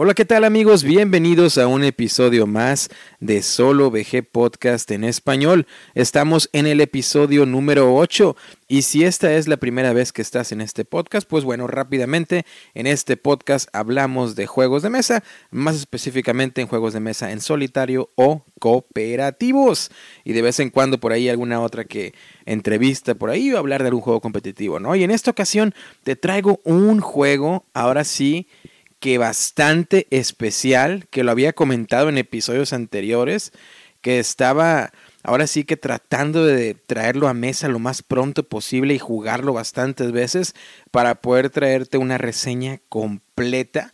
Hola, ¿qué tal amigos? Bienvenidos a un episodio más de Solo VG Podcast en español. Estamos en el episodio número 8 y si esta es la primera vez que estás en este podcast, pues bueno, rápidamente en este podcast hablamos de juegos de mesa, más específicamente en juegos de mesa en solitario o cooperativos. Y de vez en cuando por ahí alguna otra que entrevista por ahí o hablar de algún juego competitivo, ¿no? Y en esta ocasión te traigo un juego, ahora sí, que bastante especial, que lo había comentado en episodios anteriores, que estaba ahora sí que tratando de traerlo a mesa lo más pronto posible y jugarlo bastantes veces para poder traerte una reseña completa.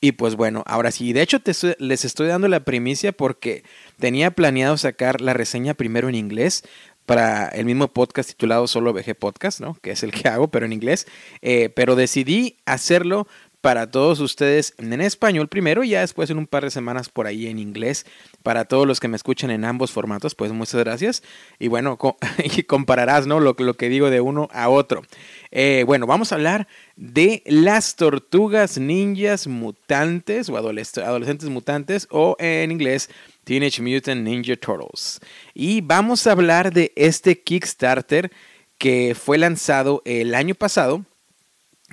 Y pues bueno, ahora sí, de hecho te les estoy dando la primicia porque tenía planeado sacar la reseña primero en inglés para el mismo podcast titulado Solo VG Podcast, ¿no? Que es el que hago, pero en inglés. Eh, pero decidí hacerlo para todos ustedes en español primero y ya después en un par de semanas por ahí en inglés. Para todos los que me escuchan en ambos formatos, pues muchas gracias. Y bueno, compararás ¿no? lo, que digo de uno a otro. Eh, bueno, vamos a hablar de las tortugas ninjas mutantes o adolescentes mutantes o en inglés Teenage Mutant Ninja Turtles. Y vamos a hablar de este Kickstarter que fue lanzado el año pasado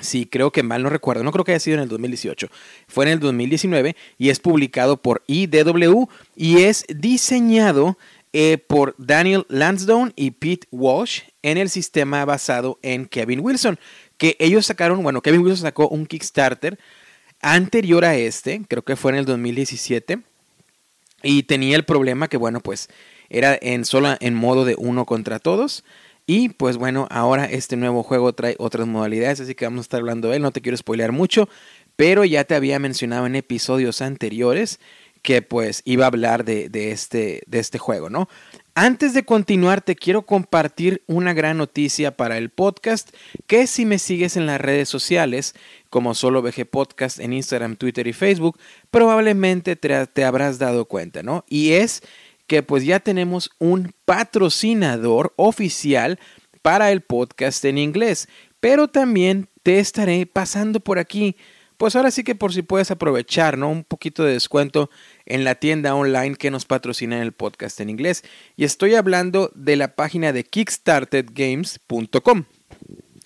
Sí, creo que mal no recuerdo, no creo que haya sido en el 2018, fue en el 2019 y es publicado por IDW y es diseñado eh, por Daniel Lansdowne y Pete Walsh en el sistema basado en Kevin Wilson, que ellos sacaron, bueno, Kevin Wilson sacó un Kickstarter anterior a este, creo que fue en el 2017, y tenía el problema que, bueno, pues era en solo en modo de uno contra todos. Y pues bueno, ahora este nuevo juego trae otras modalidades, así que vamos a estar hablando de él. No te quiero spoilear mucho, pero ya te había mencionado en episodios anteriores que pues iba a hablar de, este, de este juego, ¿no? Antes de continuar, te quiero compartir una gran noticia para el podcast, que si me sigues en las redes sociales, como solo VG Podcast en Instagram, Twitter y Facebook, probablemente te, te habrás dado cuenta, ¿no? Y es que pues ya tenemos un patrocinador oficial para el podcast en inglés. Pero también te estaré pasando por aquí. Pues ahora sí que por si puedes aprovechar, ¿no? Un poquito de descuento en la tienda online que nos patrocina en el podcast en inglés. Y estoy hablando de la página de kickstartedgames.com.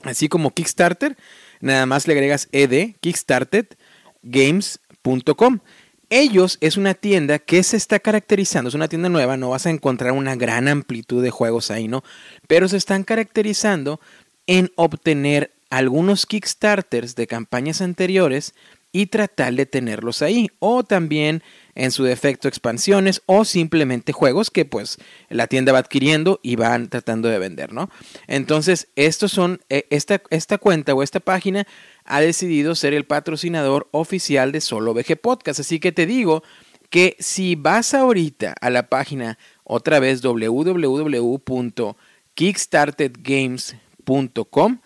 Así como Kickstarter, nada más le agregas ed, kickstartedgames.com ellos es una tienda que se está caracterizando, es una tienda nueva, no vas a encontrar una gran amplitud de juegos ahí, ¿no? Pero se están caracterizando en obtener algunos Kickstarters de campañas anteriores y tratar de tenerlos ahí. O también en su defecto expansiones o simplemente juegos que pues la tienda va adquiriendo y van tratando de vender, ¿no? Entonces, estos son, eh, esta, esta cuenta o esta página ha decidido ser el patrocinador oficial de Solo VG Podcast. Así que te digo que si vas ahorita a la página otra vez www.kickstartedgames.com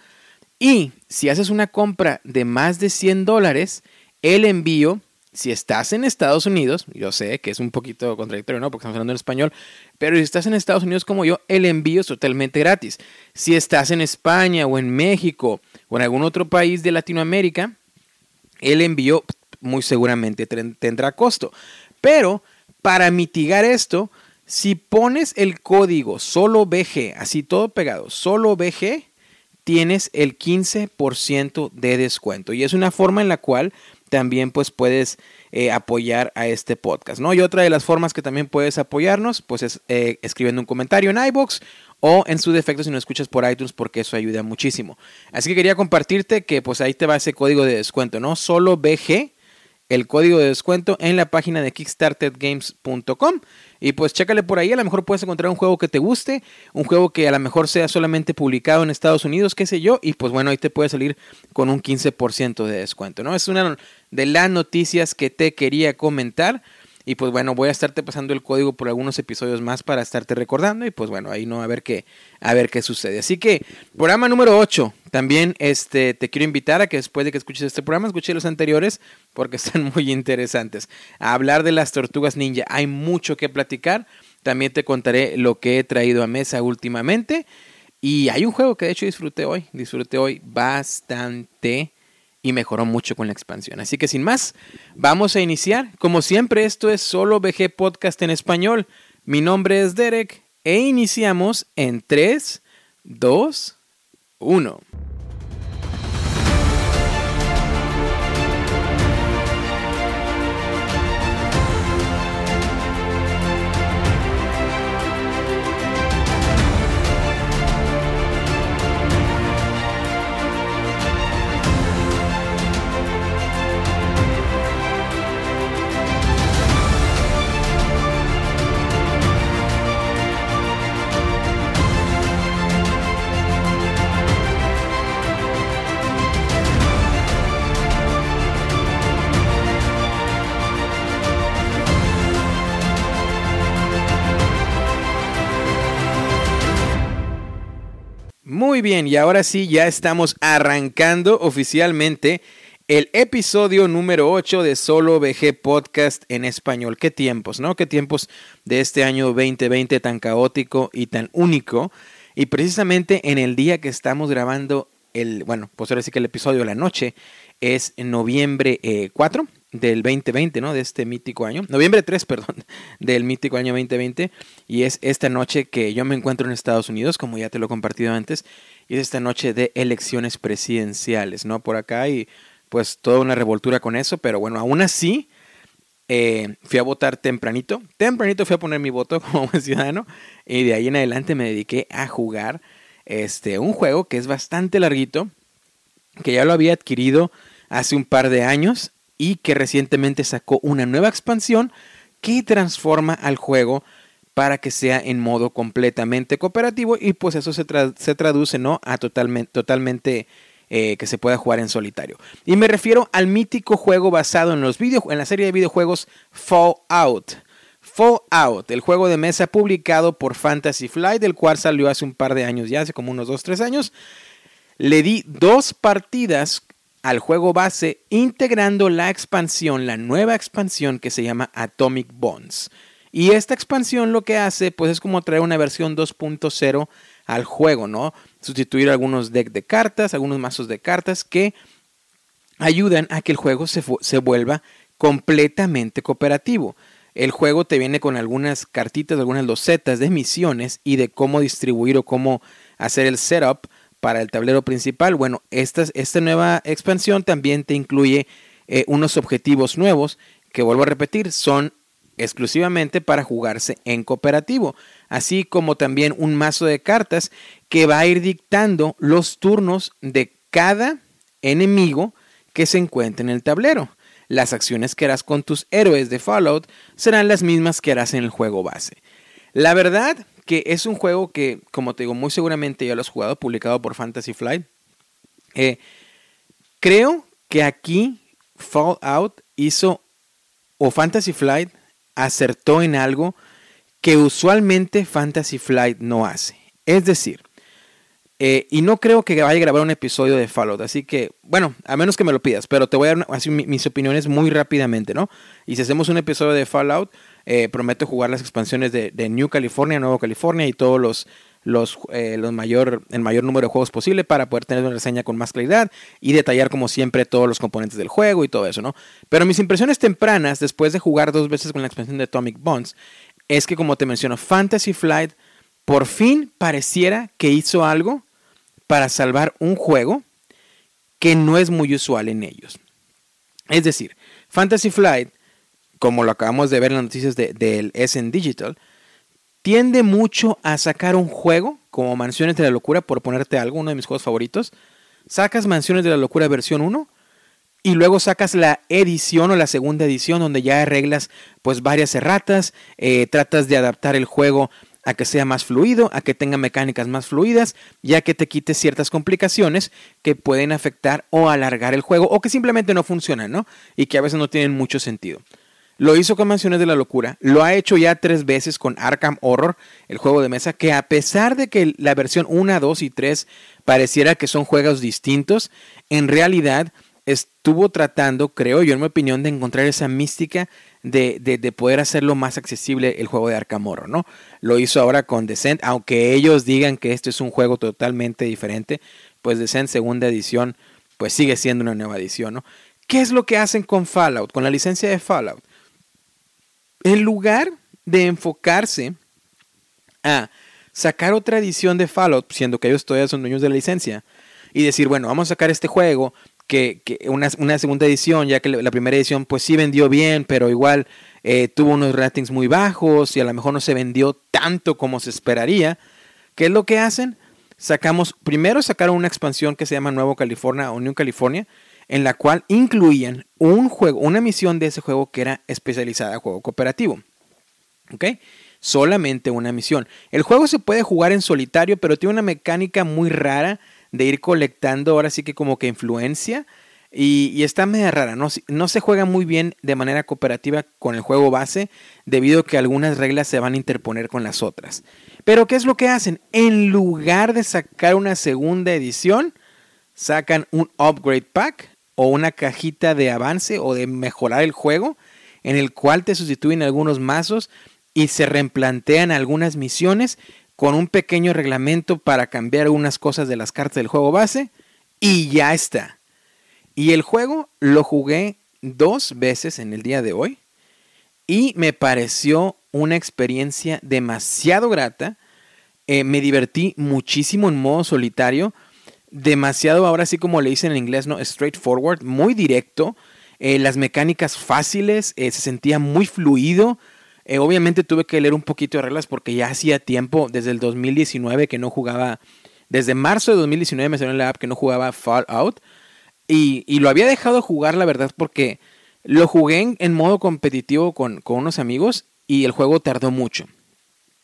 y si haces una compra de más de 100 dólares, el envío si estás en Estados Unidos, yo sé que es un poquito contradictorio, ¿no? Porque estamos hablando en español, pero si estás en Estados Unidos como yo, el envío es totalmente gratis. Si estás en España o en México en algún otro país de Latinoamérica, el envío muy seguramente tendrá costo. Pero para mitigar esto, si pones el código solo BG, así todo pegado, solo BG, tienes el 15% de descuento. Y es una forma en la cual también pues puedes eh, apoyar a este podcast, ¿no? Y otra de las formas que también puedes apoyarnos, pues es eh, escribiendo un comentario en iBox o en su defecto si no escuchas por iTunes porque eso ayuda muchísimo. Así que quería compartirte que pues ahí te va ese código de descuento, ¿no? Solo BG, el código de descuento en la página de kickstartedgames.com y pues chécale por ahí, a lo mejor puedes encontrar un juego que te guste, un juego que a lo mejor sea solamente publicado en Estados Unidos, qué sé yo, y pues bueno, ahí te puede salir con un 15% de descuento, ¿no? Es una de las noticias que te quería comentar. Y pues bueno, voy a estarte pasando el código por algunos episodios más para estarte recordando. Y pues bueno, ahí no a ver qué, a ver qué sucede. Así que, programa número 8. También este, te quiero invitar a que después de que escuches este programa, escuche los anteriores, porque están muy interesantes. A hablar de las tortugas ninja. Hay mucho que platicar. También te contaré lo que he traído a mesa últimamente. Y hay un juego que de hecho disfruté hoy. Disfruté hoy bastante y mejoró mucho con la expansión. Así que sin más, vamos a iniciar. Como siempre, esto es solo VG Podcast en español. Mi nombre es Derek e iniciamos en 3, 2, 1. Bien, y ahora sí, ya estamos arrancando oficialmente el episodio número 8 de Solo VG Podcast en español. Qué tiempos, ¿no? Qué tiempos de este año 2020 tan caótico y tan único. Y precisamente en el día que estamos grabando el, bueno, pues ahora sí que el episodio de la noche es en noviembre 4 eh, del 2020, ¿no? De este mítico año. Noviembre 3, perdón, del mítico año 2020. Y es esta noche que yo me encuentro en Estados Unidos, como ya te lo he compartido antes. Y es esta noche de elecciones presidenciales, ¿no? Por acá y pues toda una revoltura con eso. Pero bueno, aún así, eh, fui a votar tempranito. Tempranito fui a poner mi voto como ciudadano. Y de ahí en adelante me dediqué a jugar este, un juego que es bastante larguito. Que ya lo había adquirido hace un par de años y que recientemente sacó una nueva expansión que transforma al juego para que sea en modo completamente cooperativo y pues eso se, traduce ¿no? a totalmente, totalmente eh, que se pueda jugar en solitario. Y me refiero al mítico juego basado en, los video, en la serie de videojuegos Fallout. Fallout, el juego de mesa publicado por Fantasy Flight, del cual salió hace un par de años ya, hace como unos 2-3 años. Le di dos partidas al juego base integrando la expansión, la nueva expansión que se llama Atomic Bonds. Y esta expansión lo que hace pues es como traer una versión 2.0 al juego, ¿no? Sustituir algunos decks de cartas, algunos mazos de cartas que ayudan a que el juego se, se vuelva completamente cooperativo. El juego te viene con algunas cartitas, algunas losetas de misiones y de cómo distribuir o cómo hacer el setup para el tablero principal. Bueno, esta, esta nueva expansión también te incluye eh, unos objetivos nuevos que vuelvo a repetir, son exclusivamente para jugarse en cooperativo, así como también un mazo de cartas que va a ir dictando los turnos de cada enemigo que se encuentre en el tablero. Las acciones que harás con tus héroes de Fallout serán las mismas que harás en el juego base. La verdad que es un juego que, como te digo, muy seguramente ya lo has jugado, publicado por Fantasy Flight. Eh, creo que aquí Fallout hizo, o Fantasy Flight acertó en algo que usualmente Fantasy Flight no hace. Es decir, eh, y no creo que vaya a grabar un episodio de Fallout, así que, bueno, a menos que me lo pidas, pero te voy a dar así, mis opiniones muy rápidamente, ¿no? Y si hacemos un episodio de Fallout, eh, prometo jugar las expansiones de, New California, Nuevo California y todos los, eh, los mayor, el mayor número de juegos posible para poder tener una reseña con más claridad y detallar como siempre todos los componentes del juego y todo eso, ¿no? Pero mis impresiones tempranas, después de jugar dos veces con la expansión de Atomic Bonds, es que como te menciono, Fantasy Flight por fin pareciera que hizo algo para salvar un juego que no es muy usual en ellos. Es decir, Fantasy Flight como lo acabamos de ver en las noticias del SN Digital, tiende mucho a sacar un juego como Mansiones de la Locura, por ponerte algo, uno de mis juegos favoritos. Sacas Mansiones de la Locura versión 1 y luego sacas la edición o la segunda edición donde ya arreglas pues varias erratas, eh, tratas de adaptar el juego a que sea más fluido, a que tenga mecánicas más fluidas, ya que te quites ciertas complicaciones que pueden afectar o alargar el juego o que simplemente no funcionan, ¿no? Y que a veces no tienen mucho sentido. Lo hizo con Mansiones de la Locura. Lo ha hecho ya tres veces con Arkham Horror, el juego de mesa, que a pesar de que la versión 1, 2 y 3 pareciera que son juegos distintos, en realidad estuvo tratando, creo yo, en mi opinión, de encontrar esa mística de, de, poder hacerlo más accesible el juego de Arkham Horror, ¿no? Lo hizo ahora con Descent, aunque ellos digan que este es un juego totalmente diferente, pues Descent segunda edición pues sigue siendo una nueva edición, ¿no? ¿Qué es lo que hacen con Fallout, con la licencia de Fallout? En lugar de enfocarse a sacar otra edición de Fallout, siendo que ellos todavía son dueños de la licencia, y decir, bueno, vamos a sacar este juego, que, una, segunda edición, ya que la primera edición pues sí vendió bien, pero igual eh, tuvo unos ratings muy bajos y a lo mejor no se vendió tanto como se esperaría. ¿Qué es lo que hacen? Sacamos, primero sacaron una expansión que se llama Nuevo California o New California, en la cual incluían un juego, una misión de ese juego que era especializada a juego cooperativo. ¿Ok? Solamente una misión. El juego se puede jugar en solitario, pero tiene una mecánica muy rara de ir colectando ahora sí que como que influencia. Y, está media rara, no, no se juega muy bien de manera cooperativa con el juego base debido a que algunas reglas se van a interponer con las otras. Pero ¿qué es lo que hacen? En lugar de sacar una segunda edición, sacan un upgrade pack o una cajita de avance o de mejorar el juego en el cual te sustituyen algunos mazos y se replantean algunas misiones con un pequeño reglamento para cambiar algunas cosas de las cartas del juego base y ya está. Y el juego lo jugué dos veces en el día de hoy y me pareció una experiencia demasiado grata. Eh, me divertí muchísimo en modo solitario. Demasiado, ahora sí como le dicen en inglés, ¿no? Straightforward, muy directo. Eh, las mecánicas fáciles, eh, se sentía muy fluido. Eh, obviamente tuve que leer un poquito de reglas porque ya hacía tiempo, desde el 2019 que no jugaba, desde marzo de 2019 me salió en la app que no jugaba Fallout. Y, y lo había dejado jugar, la verdad, porque lo jugué en, modo competitivo con, con unos amigos y el juego tardó mucho.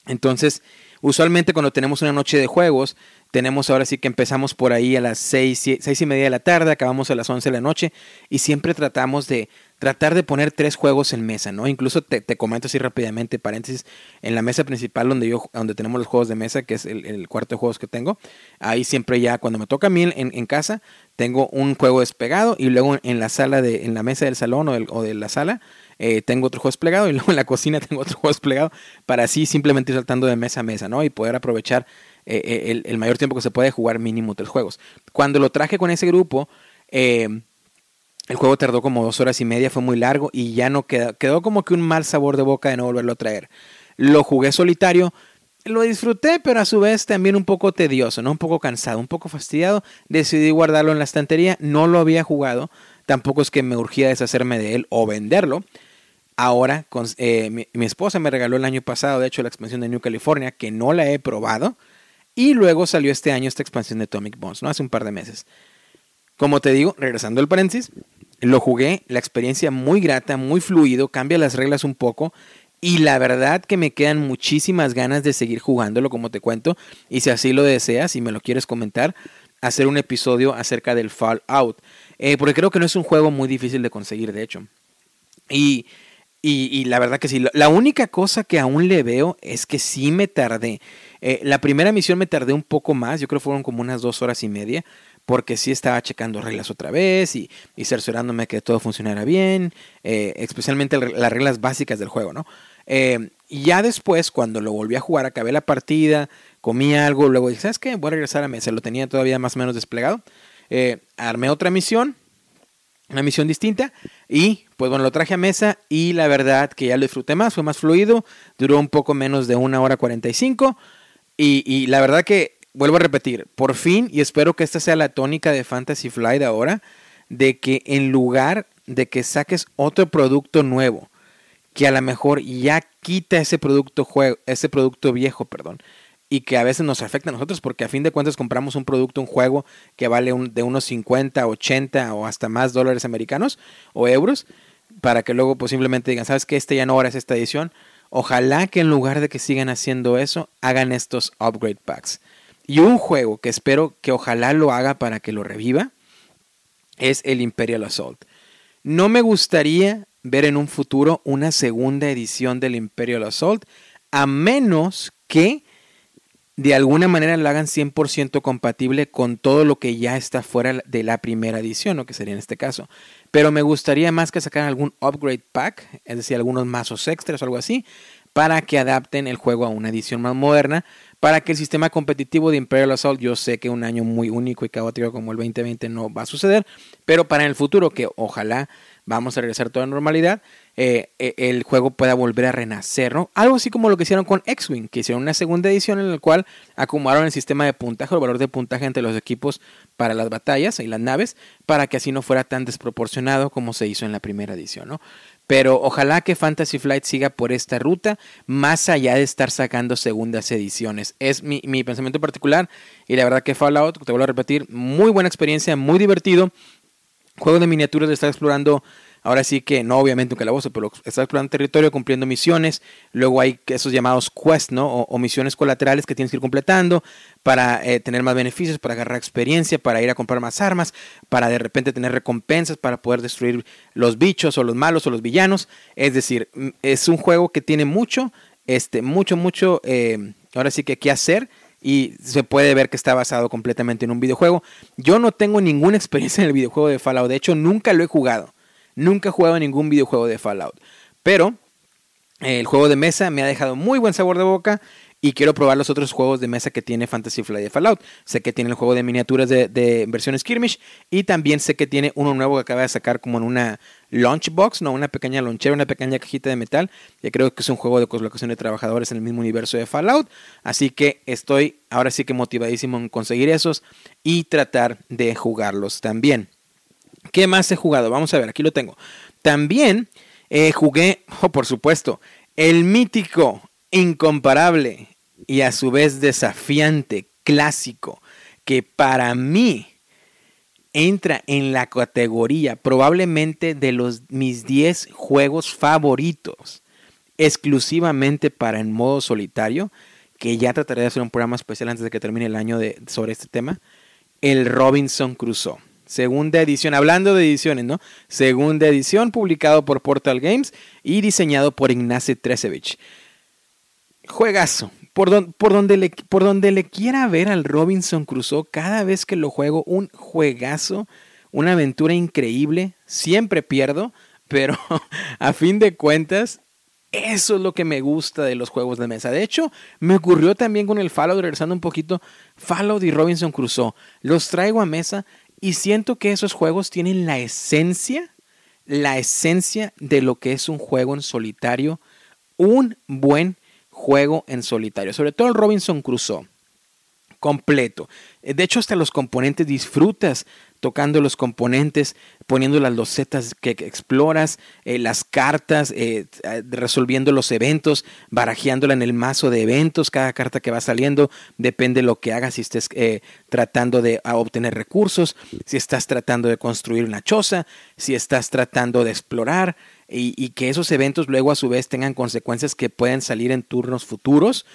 Entonces, usualmente cuando tenemos una noche de juegos, tenemos ahora sí que empezamos por ahí a las seis, seis y media de la tarde, acabamos a las 11 de la noche y siempre tratamos de tratar de poner tres juegos en mesa, ¿no? Incluso te, comento así rápidamente, paréntesis, en la mesa principal donde yo, donde tenemos los juegos de mesa, que es el, cuarto de juegos que tengo, ahí siempre ya cuando me toca a mí en, casa, tengo un juego despegado y luego en la sala de, en la mesa del salón o, o de la sala, eh, tengo otro juego desplegado y luego en la cocina tengo otro juego desplegado para así simplemente ir saltando de mesa a mesa, ¿no? Y poder aprovechar eh, eh, el, mayor tiempo que se puede jugar mínimo tres juegos. Cuando lo traje con ese grupo, eh, el juego tardó como dos horas y media, fue muy largo y ya no quedó, quedó como que un mal sabor de boca de no volverlo a traer. Lo jugué solitario, lo disfruté, pero a su vez también un poco tedioso, ¿no? Un poco cansado, un poco fastidiado. Decidí guardarlo en la estantería, no lo había jugado, tampoco es que me urgía deshacerme de él o venderlo. Ahora, mi, mi, esposa me regaló el año pasado, de hecho, la expansión de New California, que no la he probado. Y luego salió este año esta expansión de Atomic Bones, ¿no? Hace un par de meses. Como te digo, regresando al paréntesis, lo jugué, la experiencia muy grata, muy fluido, cambia las reglas un poco. Y la verdad que me quedan muchísimas ganas de seguir jugándolo, como te cuento. Y si así lo deseas y me lo quieres comentar, hacer un episodio acerca del Fallout. Eh, porque creo que no es un juego muy difícil de conseguir, de hecho. Y, y, la verdad que sí. La única cosa que aún le veo es que sí me tardé. Eh, la primera misión me tardé un poco más, yo creo fueron como unas dos horas y media, porque sí estaba checando reglas otra vez y, y cerciorándome que todo funcionara bien, eh, especialmente las reglas básicas del juego, ¿no? Eh, y ya después, cuando lo volví a jugar, acabé la partida, comí algo, luego dije, ¿sabes qué? Voy a regresar a mesa, lo tenía todavía más o menos desplegado. armé otra misión, una misión distinta y pues bueno, lo traje a mesa y la verdad que ya lo disfruté más, fue más fluido, duró un poco menos de una hora 45 y, la verdad que, vuelvo a repetir, por fin, y espero que esta sea la tónica de Fantasy Flight ahora, de que en lugar de que saques otro producto nuevo, que a lo mejor ya quita ese producto, juego, ese producto viejo, perdón, y que a veces nos afecta a nosotros porque a fin de cuentas compramos un producto, un juego que vale de unos 50, 80 o hasta más dólares americanos o euros, para que luego pues simplemente digan, ¿sabes que Este ya no ahora es esta edición. Ojalá que en lugar de que sigan haciendo eso, hagan estos upgrade packs. Y un juego que espero que ojalá lo haga para que lo reviva es el Imperial Assault. No me gustaría ver en un futuro una segunda edición del Imperial Assault, a menos que de alguna manera lo hagan 100% compatible con todo lo que ya está fuera de la primera edición, o que sería en este caso. Pero me gustaría más que sacar algún upgrade pack, es decir, algunos mazos extras o algo así, para que adapten el juego a una edición más moderna, para que el sistema competitivo de Imperial Assault, yo sé que un año muy único y caótico como el 2020 no va a suceder, pero para el futuro, que ojalá vamos a regresar toda normalidad, eh, eh, el juego pueda volver a renacer, ¿no? Algo así como lo que hicieron con X-Wing, que hicieron una segunda edición en la cual acomodaron el sistema de puntaje, el valor de puntaje entre los equipos para las batallas y las naves, para que así no fuera tan desproporcionado como se hizo en la primera edición, ¿no? Pero ojalá que Fantasy Flight siga por esta ruta, más allá de estar sacando segundas ediciones. Es mi, mi pensamiento particular y la verdad que Fallout, te vuelvo a repetir, muy buena experiencia, muy divertido. Juego de miniaturas de estar explorando Ahora sí que no obviamente un calabozo, pero estás explorando territorio, cumpliendo misiones. Luego hay esos llamados quests, ¿no? O, misiones colaterales que tienes que ir completando para eh, tener más beneficios, para agarrar experiencia, para ir a comprar más armas, para de repente tener recompensas, para poder destruir los bichos o los malos o los villanos. Es decir, es un juego que tiene mucho, este, mucho, mucho, eh, ahora sí que qué hacer y se puede ver que está basado completamente en un videojuego. Yo no tengo ninguna experiencia en el videojuego de Fallout, de hecho nunca lo he jugado. Nunca he jugado ningún videojuego de Fallout. Pero el juego de mesa me ha dejado muy buen sabor de boca y quiero probar los otros juegos de mesa que tiene Fantasy Flight de Fallout. Sé que tiene el juego de miniaturas de, versión Skirmish y también sé que tiene uno nuevo que acaba de sacar como en una box, no una pequeña lonchera, una pequeña cajita de metal. Y creo que es un juego de colocación de trabajadores en el mismo universo de Fallout. Así que estoy ahora sí que motivadísimo en conseguir esos y tratar de jugarlos también. ¿Qué más he jugado? Vamos a ver, aquí lo tengo. También jugué, oh, por supuesto, el mítico, incomparable y a su vez desafiante clásico que para mí entra en la categoría probablemente de los mis 10 juegos favoritos exclusivamente para en modo solitario, que ya trataré de hacer un programa especial antes de que termine el año sobre este tema, el Robinson Crusoe. Segunda edición, hablando de ediciones, ¿no? Segunda edición, publicado por Portal Games y diseñado por Ignacy Tresevich. Juegazo. Por, por, donde le, por donde le quiera ver al Robinson Crusoe, cada vez que lo juego, un juegazo, una aventura increíble. Siempre pierdo, pero a fin de cuentas, eso es lo que me gusta de los juegos de mesa. De hecho, me ocurrió también con el Fallout, regresando un poquito, Fallout y Robinson Crusoe. Los traigo a mesa y siento que esos juegos tienen la esencia, la esencia de lo que es un juego en solitario, un buen juego en solitario, sobre todo el Robinson Crusoe completo. De hecho, hasta los componentes disfrutas tocando los componentes, poniendo las losetas que exploras, eh, las cartas, eh, eh, resolviendo los eventos, barajeándola en el mazo de eventos, cada carta que va saliendo, depende de lo que hagas, si estés tratando de obtener recursos, si estás tratando de construir una choza, si estás tratando de explorar, y, y que esos eventos luego a su vez tengan consecuencias que pueden salir en turnos futuros.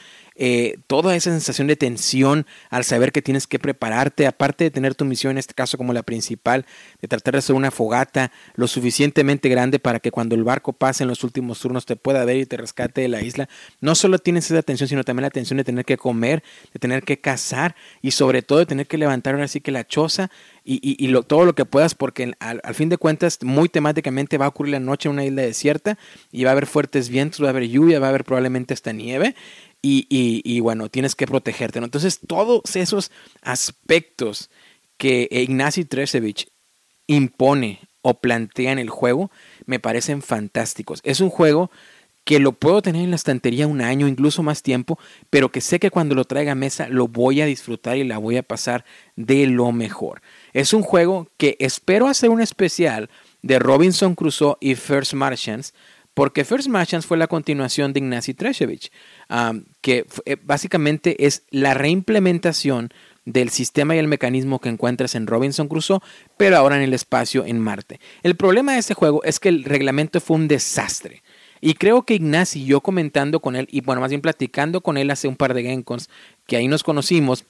Eh, toda esa sensación de tensión al saber que tienes que prepararte, aparte de tener tu misión, en este caso como la principal, de tratar de hacer una fogata lo suficientemente grande para que cuando el barco pase en los últimos turnos te pueda ver y te rescate de la isla, no solo tienes esa tensión, sino también la tensión de tener que comer, de tener que cazar y sobre todo de tener que levantar ahora sí que la choza y, todo lo que puedas, porque al, fin de cuentas, muy temáticamente va a ocurrir la noche en una isla desierta y va a haber fuertes vientos, va a haber lluvia, va a haber probablemente hasta nieve y, bueno, tienes que protegerte. Entonces, todos esos aspectos que Ignacy Tresevich impone o plantea en el juego me parecen fantásticos. Es un juego que lo puedo tener en la estantería un año, incluso más tiempo, pero que sé que cuando lo traiga a mesa lo voy a disfrutar y la voy a pasar de lo mejor. Es un juego que espero hacer un especial de Robinson Crusoe y First Martians, porque First Martians fue la continuación de Ignacy Treshevich, que eh, básicamente es la reimplementación del sistema y el mecanismo que encuentras en Robinson Crusoe, pero ahora en el espacio en Marte. El problema de este juego es que el reglamento fue un desastre. Y creo que Ignacy, yo comentando con él, y bueno, más bien platicando con él hace un par de GameCons, que ahí nos conocimos,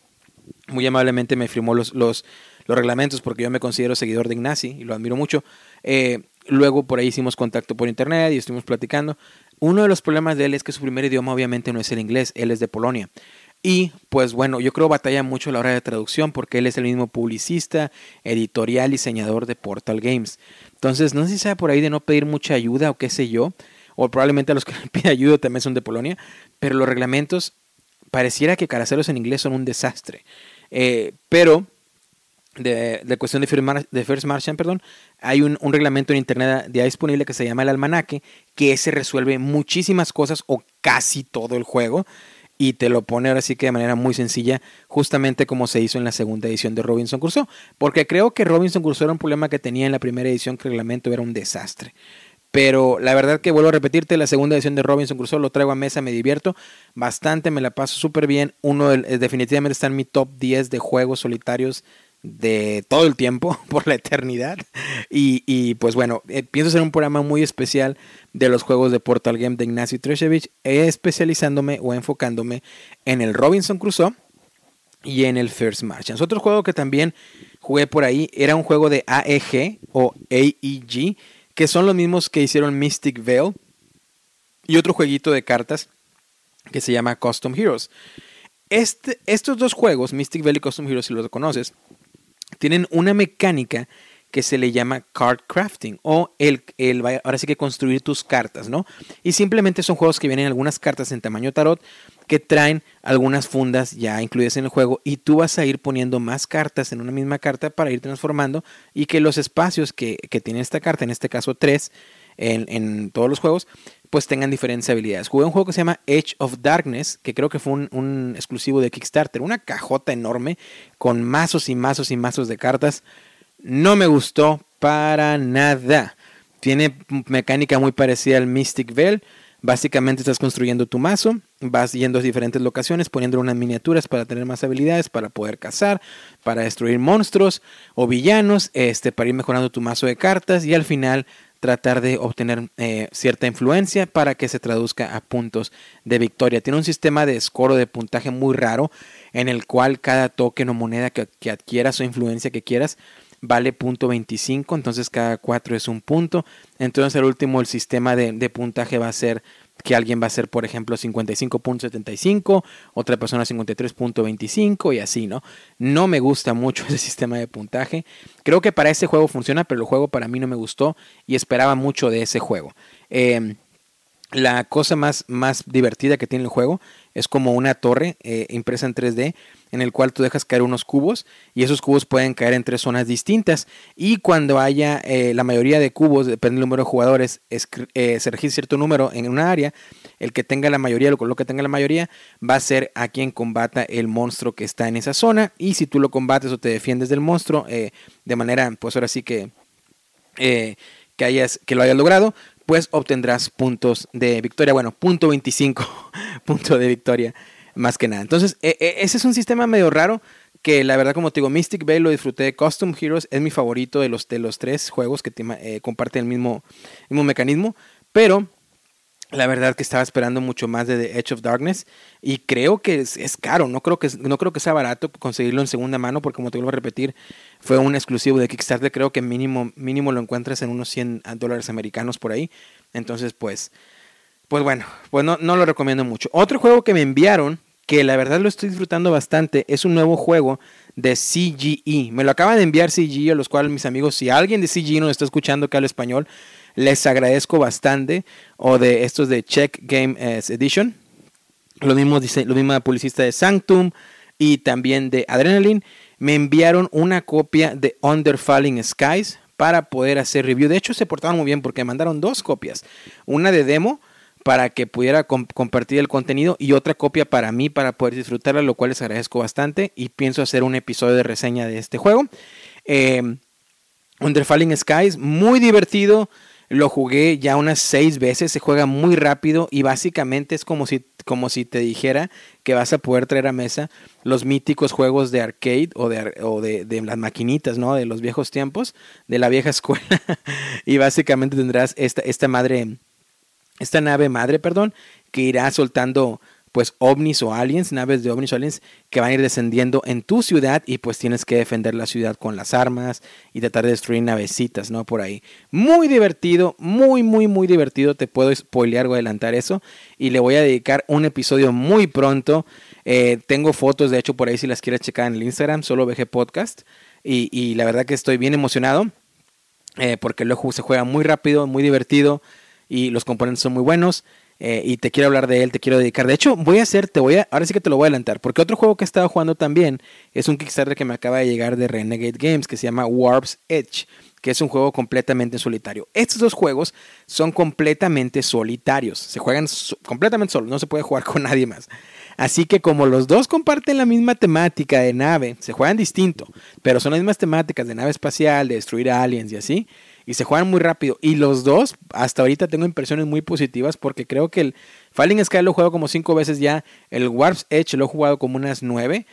muy amablemente me firmó los, los, los reglamentos porque yo me considero seguidor de Ignacy y lo admiro mucho. Eh, Luego por ahí hicimos contacto por internet y estuvimos platicando. Uno de los problemas de él es que su primer idioma obviamente no es el inglés, él es de Polonia. Y pues bueno, yo creo batalla mucho a la hora de traducción porque él es el mismo publicista, editorial, diseñador de Portal Games. Entonces, no sé si sea por ahí de no pedir mucha ayuda o qué sé yo, o probablemente a los que le pide ayuda también son de Polonia, pero los reglamentos pareciera que caraceros en inglés son un desastre. Eh, pero de, de, cuestión de First, de First Martian, perdón, hay un, un, reglamento en internet ya disponible que se llama el almanaque, que ese resuelve muchísimas cosas o casi todo el juego y te lo pone ahora sí que de manera muy sencilla, justamente como se hizo en la segunda edición de Robinson Crusoe, porque creo que Robinson Crusoe era un problema que tenía en la primera edición, que el reglamento era un desastre. Pero la verdad que vuelvo a repetirte, la segunda edición de Robinson Crusoe lo traigo a mesa, me divierto bastante, me la paso súper bien. Uno definitivamente está en mi top 10 de juegos solitarios de todo el tiempo, por la eternidad. Y, y pues bueno, eh, pienso hacer un programa muy especial de los juegos de Portal Game de Ignacio Treshevich, especializándome o enfocándome en el Robinson Crusoe y en el First Martians. Otro juego que también jugué por ahí era un juego de AEG o AEG que son los mismos que hicieron Mystic Veil y otro jueguito de cartas que se llama Custom Heroes. Este, estos dos juegos, Mystic Veil y Custom Heroes, si los conoces, tienen una mecánica que se le llama card crafting o el, el ahora sí que construir tus cartas, ¿no? Y simplemente son juegos que vienen algunas cartas en tamaño tarot que traen algunas fundas ya incluidas en el juego y tú vas a ir poniendo más cartas en una misma carta para ir transformando y que los espacios que, tiene esta carta, en este caso tres, en, todos los juegos, pues tengan diferentes habilidades. Jugué un juego que se llama Edge of Darkness, que creo que fue un, exclusivo de Kickstarter, una cajota enorme con mazos y mazos y mazos de cartas. No me gustó para nada. Tiene mecánica muy parecida al Mystic Veil, Básicamente estás construyendo tu mazo, vas yendo a diferentes locaciones, poniendo unas miniaturas para tener más habilidades, para poder cazar, para destruir monstruos o villanos, este, para ir mejorando tu mazo de cartas y al final tratar de obtener eh, cierta influencia para que se traduzca a puntos de victoria. Tiene un sistema de score de puntaje muy raro en el cual cada token o moneda que, que adquieras o influencia que quieras vale punto 25, entonces cada 4 es un punto. Entonces el último, el sistema de, de puntaje va a ser que alguien va a ser, por ejemplo, 55.75, otra persona 53.25 y así, ¿no? No me gusta mucho ese sistema de puntaje. Creo que para ese juego funciona, pero el juego para mí no me gustó y esperaba mucho de ese juego. Eh, la cosa más, más divertida que tiene el juego es como una torre eh, impresa en 3D en el cual tú dejas caer unos cubos y esos cubos pueden caer en tres zonas distintas. Y cuando haya eh, la mayoría de cubos, depende del número de jugadores, eh, se registra cierto número en una área, el que tenga la mayoría, lo que tenga la mayoría, va a ser a quien combata el monstruo que está en esa zona. Y si tú lo combates o te defiendes del monstruo de manera, pues ahora sí que... que, hayas, que lo hayas logrado, pues obtendrás puntos de victoria. Bueno, punto 25, punto de victoria, más que nada. Entonces, e, e, ese es un sistema medio raro que la verdad, como te digo, Mystic Bay lo disfruté. Custom Heroes es mi favorito de los, de los tres juegos que eh, comparten el mismo, mismo mecanismo. Pero la verdad que estaba esperando mucho más de The Edge of Darkness y creo que es, caro, no creo que, no creo que sea barato conseguirlo en segunda mano porque como te vuelvo a repetir, fue un exclusivo de Kickstarter, creo que mínimo, mínimo lo encuentras en unos 100 dólares americanos por ahí, entonces pues, pues bueno, pues no, no lo recomiendo mucho. Otro juego que me enviaron, que la verdad lo estoy disfrutando bastante, es un nuevo juego de CGE, me lo acaban de enviar CGE, a los cuales mis amigos, si alguien de CGE nos está escuchando que habla español, les agradezco bastante. O de estos de Check Game Edition. Lo mismo dice, lo publicista de Sanctum y también de Adrenaline. Me enviaron una copia de Under Falling Skies para poder hacer review. De hecho, se portaron muy bien porque mandaron dos copias. Una de demo para que pudiera compartir el contenido y otra copia para mí para poder disfrutarla, lo cual les agradezco bastante y pienso hacer un episodio de reseña de este juego. Eh, Under Falling Skies, muy divertido, lo jugué ya unas seis veces, se juega muy rápido y básicamente es como si, como si te dijera que vas a poder traer a mesa los míticos juegos de arcade o de, o de las maquinitas, ¿no? De los viejos tiempos, de la vieja escuela. y básicamente tendrás esta, esta madre, esta nave madre, perdón, que irá soltando pues ovnis o aliens, naves de ovnis o aliens que van a ir descendiendo en tu ciudad y pues tienes que defender la ciudad con las armas y tratar de destruir navecitas, ¿no? Por ahí. Muy divertido, muy, muy, muy divertido. Te puedo spoilear o adelantar eso y le voy a dedicar un episodio muy pronto. Eh, tengo fotos, de hecho, por ahí si las quieres checar en el Instagram, solo VG Podcast. Y, la verdad que estoy bien emocionado eh, porque luego se juega muy rápido, muy divertido y los componentes son muy buenos. Eh, y te quiero hablar de él, te quiero dedicar. De hecho, voy a hacer, te voy a, ahora sí que te lo voy a adelantar, porque otro juego que he estado jugando también es un Kickstarter que me acaba de llegar de Renegade Games, que se llama Warp's Edge, que es un juego completamente solitario. Estos dos juegos son completamente solitarios, se juegan completamente solos, no se puede jugar con nadie más. Así que como los dos comparten la misma temática de nave, se juegan distinto, pero son las mismas temáticas de nave espacial, de destruir aliens y así, y se juegan muy rápido. Y los dos, hasta ahorita tengo impresiones muy positivas porque creo que el Falling Sky lo he jugado como cinco veces ya, el Warp's Edge lo he jugado como unas nueve.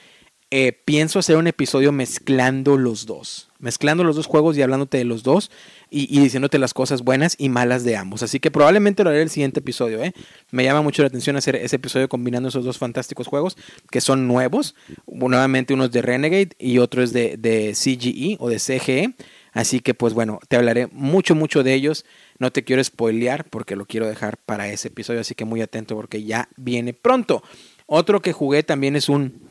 Eh, pienso hacer un episodio mezclando los dos, mezclando los dos juegos y hablándote de los dos y, diciéndote las cosas buenas y malas de ambos. Así que probablemente lo haré el siguiente episodio. ¿eh? Me llama mucho la atención hacer ese episodio combinando esos dos fantásticos juegos que son nuevos. Nuevamente uno es de Renegade y otro es de, de CGE o de CGE. Así que pues bueno, te hablaré mucho, mucho de ellos. No te quiero spoilear porque lo quiero dejar para ese episodio, así que muy atento porque ya viene pronto. Otro que jugué también es un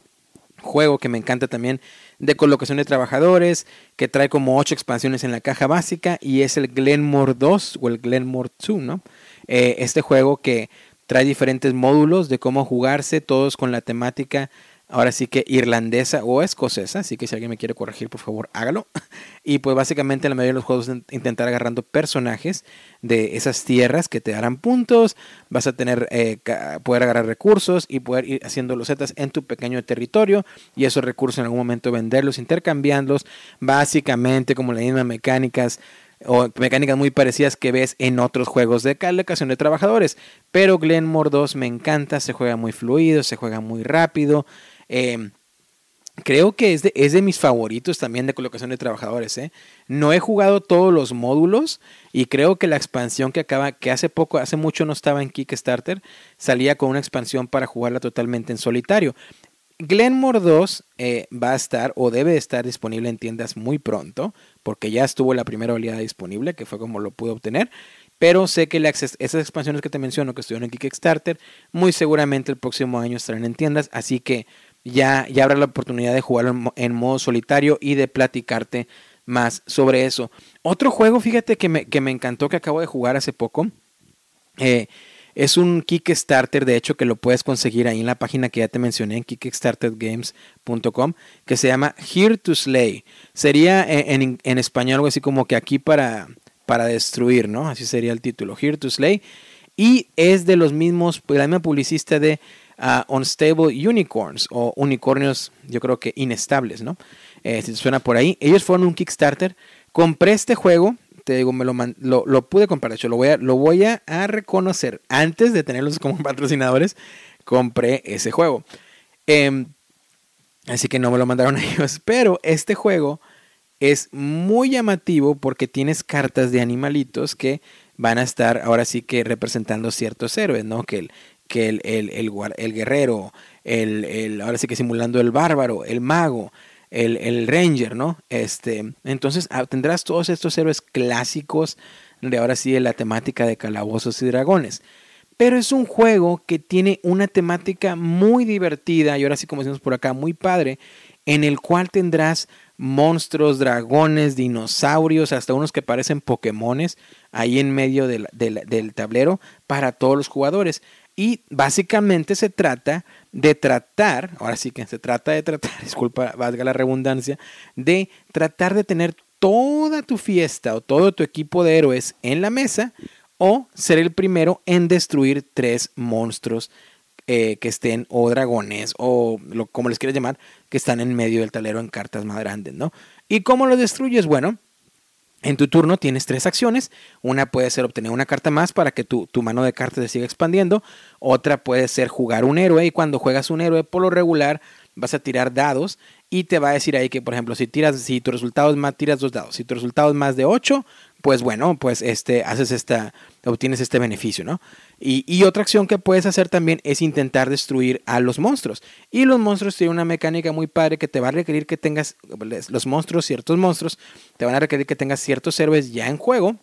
juego que me encanta también de colocación de trabajadores, que trae como ocho expansiones en la caja básica y es el Glenmore 2 o el Glenmore 2, ¿no? Eh, este juego que trae diferentes módulos de cómo jugarse, todos con la temática ahora sí que irlandesa o escocesa, así que si alguien me quiere corregir, por favor, hágalo. Y pues básicamente la mayoría de los juegos intentar agarrando personajes de esas tierras que te darán puntos, vas a tener, eh, poder agarrar recursos y poder ir haciendo los zetas en tu pequeño territorio y esos recursos en algún momento venderlos, intercambiarlos, básicamente como las mismas mecánicas o mecánicas muy parecidas que ves en otros juegos de colocación de trabajadores. Pero Glenmore 2 me encanta, se juega muy fluido, se juega muy rápido. Em, creo que es de, es de, mis favoritos también de colocación de trabajadores. ¿eh? No he jugado todos los módulos y creo que la expansión que acaba, que hace poco, hace mucho no estaba en Kickstarter, salía con una expansión para jugarla totalmente en solitario. Glenmore 2 eh, va a estar o debe estar disponible en tiendas muy pronto, porque ya estuvo la primera oleada disponible, que fue como lo pude obtener. Pero sé que esas expansiones que te menciono que estuvieron en Kickstarter, muy seguramente el próximo año estarán en tiendas, así que ya, ya habrá la oportunidad de jugarlo en, modo solitario y de platicarte más sobre eso. Otro juego, fíjate que me, que me encantó que acabo de jugar hace poco. Eh, es un Kickstarter, de hecho, que lo puedes conseguir ahí en la página que ya te mencioné, en kickstartergames.com, que se llama Here to Slay. Sería en, en, español algo así como que aquí para, para destruir, ¿no? Así sería el título, Here to Slay. Y es de los mismos, pues, la misma publicista de Unstable Unicorns o unicornios, yo creo que inestables, ¿no? Eh, si te suena por ahí. Ellos fueron un Kickstarter. Compré este juego, te digo, me lo, pude comprar. De hecho, lo voy, a, a, reconocer. Antes de tenerlos como patrocinadores, compré ese juego. Em, así que no me lo mandaron ellos. Pero este juego es muy llamativo porque tienes cartas de animalitos que van a estar ahora sí que representando ciertos héroes, ¿no? Que el, que el, el, el, guerrero, el, ahora sí que simulando el bárbaro, el mago, el, ranger, ¿no? Este, entonces ah, tendrás todos estos héroes clásicos de ahora sí de la temática de calabozos y dragones. Pero es un juego que tiene una temática muy divertida y ahora sí como decimos por acá, muy padre, en el cual tendrás monstruos, dragones, dinosaurios, hasta unos que parecen Pokémones ahí en medio del, del tablero para todos los jugadores. Y básicamente se trata de tratar, ahora sí que se trata de tratar, disculpa, valga la redundancia, de tratar de tener toda tu fiesta o todo tu equipo de héroes en la mesa o ser el primero en destruir tres monstruos eh, que estén o dragones o lo, como les quieras llamar, que están en medio del tablero en cartas más grandes, ¿no? ¿Y cómo los destruyes? Bueno, en tu turno tienes tres acciones. Una puede ser obtener una carta más para que tu, mano de cartas se siga expandiendo. Otra puede ser jugar un héroe y cuando juegas un héroe por lo regular vas a tirar dados y te va a decir ahí que por ejemplo si tiras si tu resultado es más tiras dos dados, si tu resultado es más de 8, pues bueno, pues este haces esta obtienes este beneficio, ¿no? Y, otra acción que puedes hacer también es intentar destruir a los monstruos. Y los monstruos tienen una mecánica muy padre que te va a requerir que tengas, los monstruos, ciertos monstruos, te van a requerir que tengas ciertos héroes ya en juego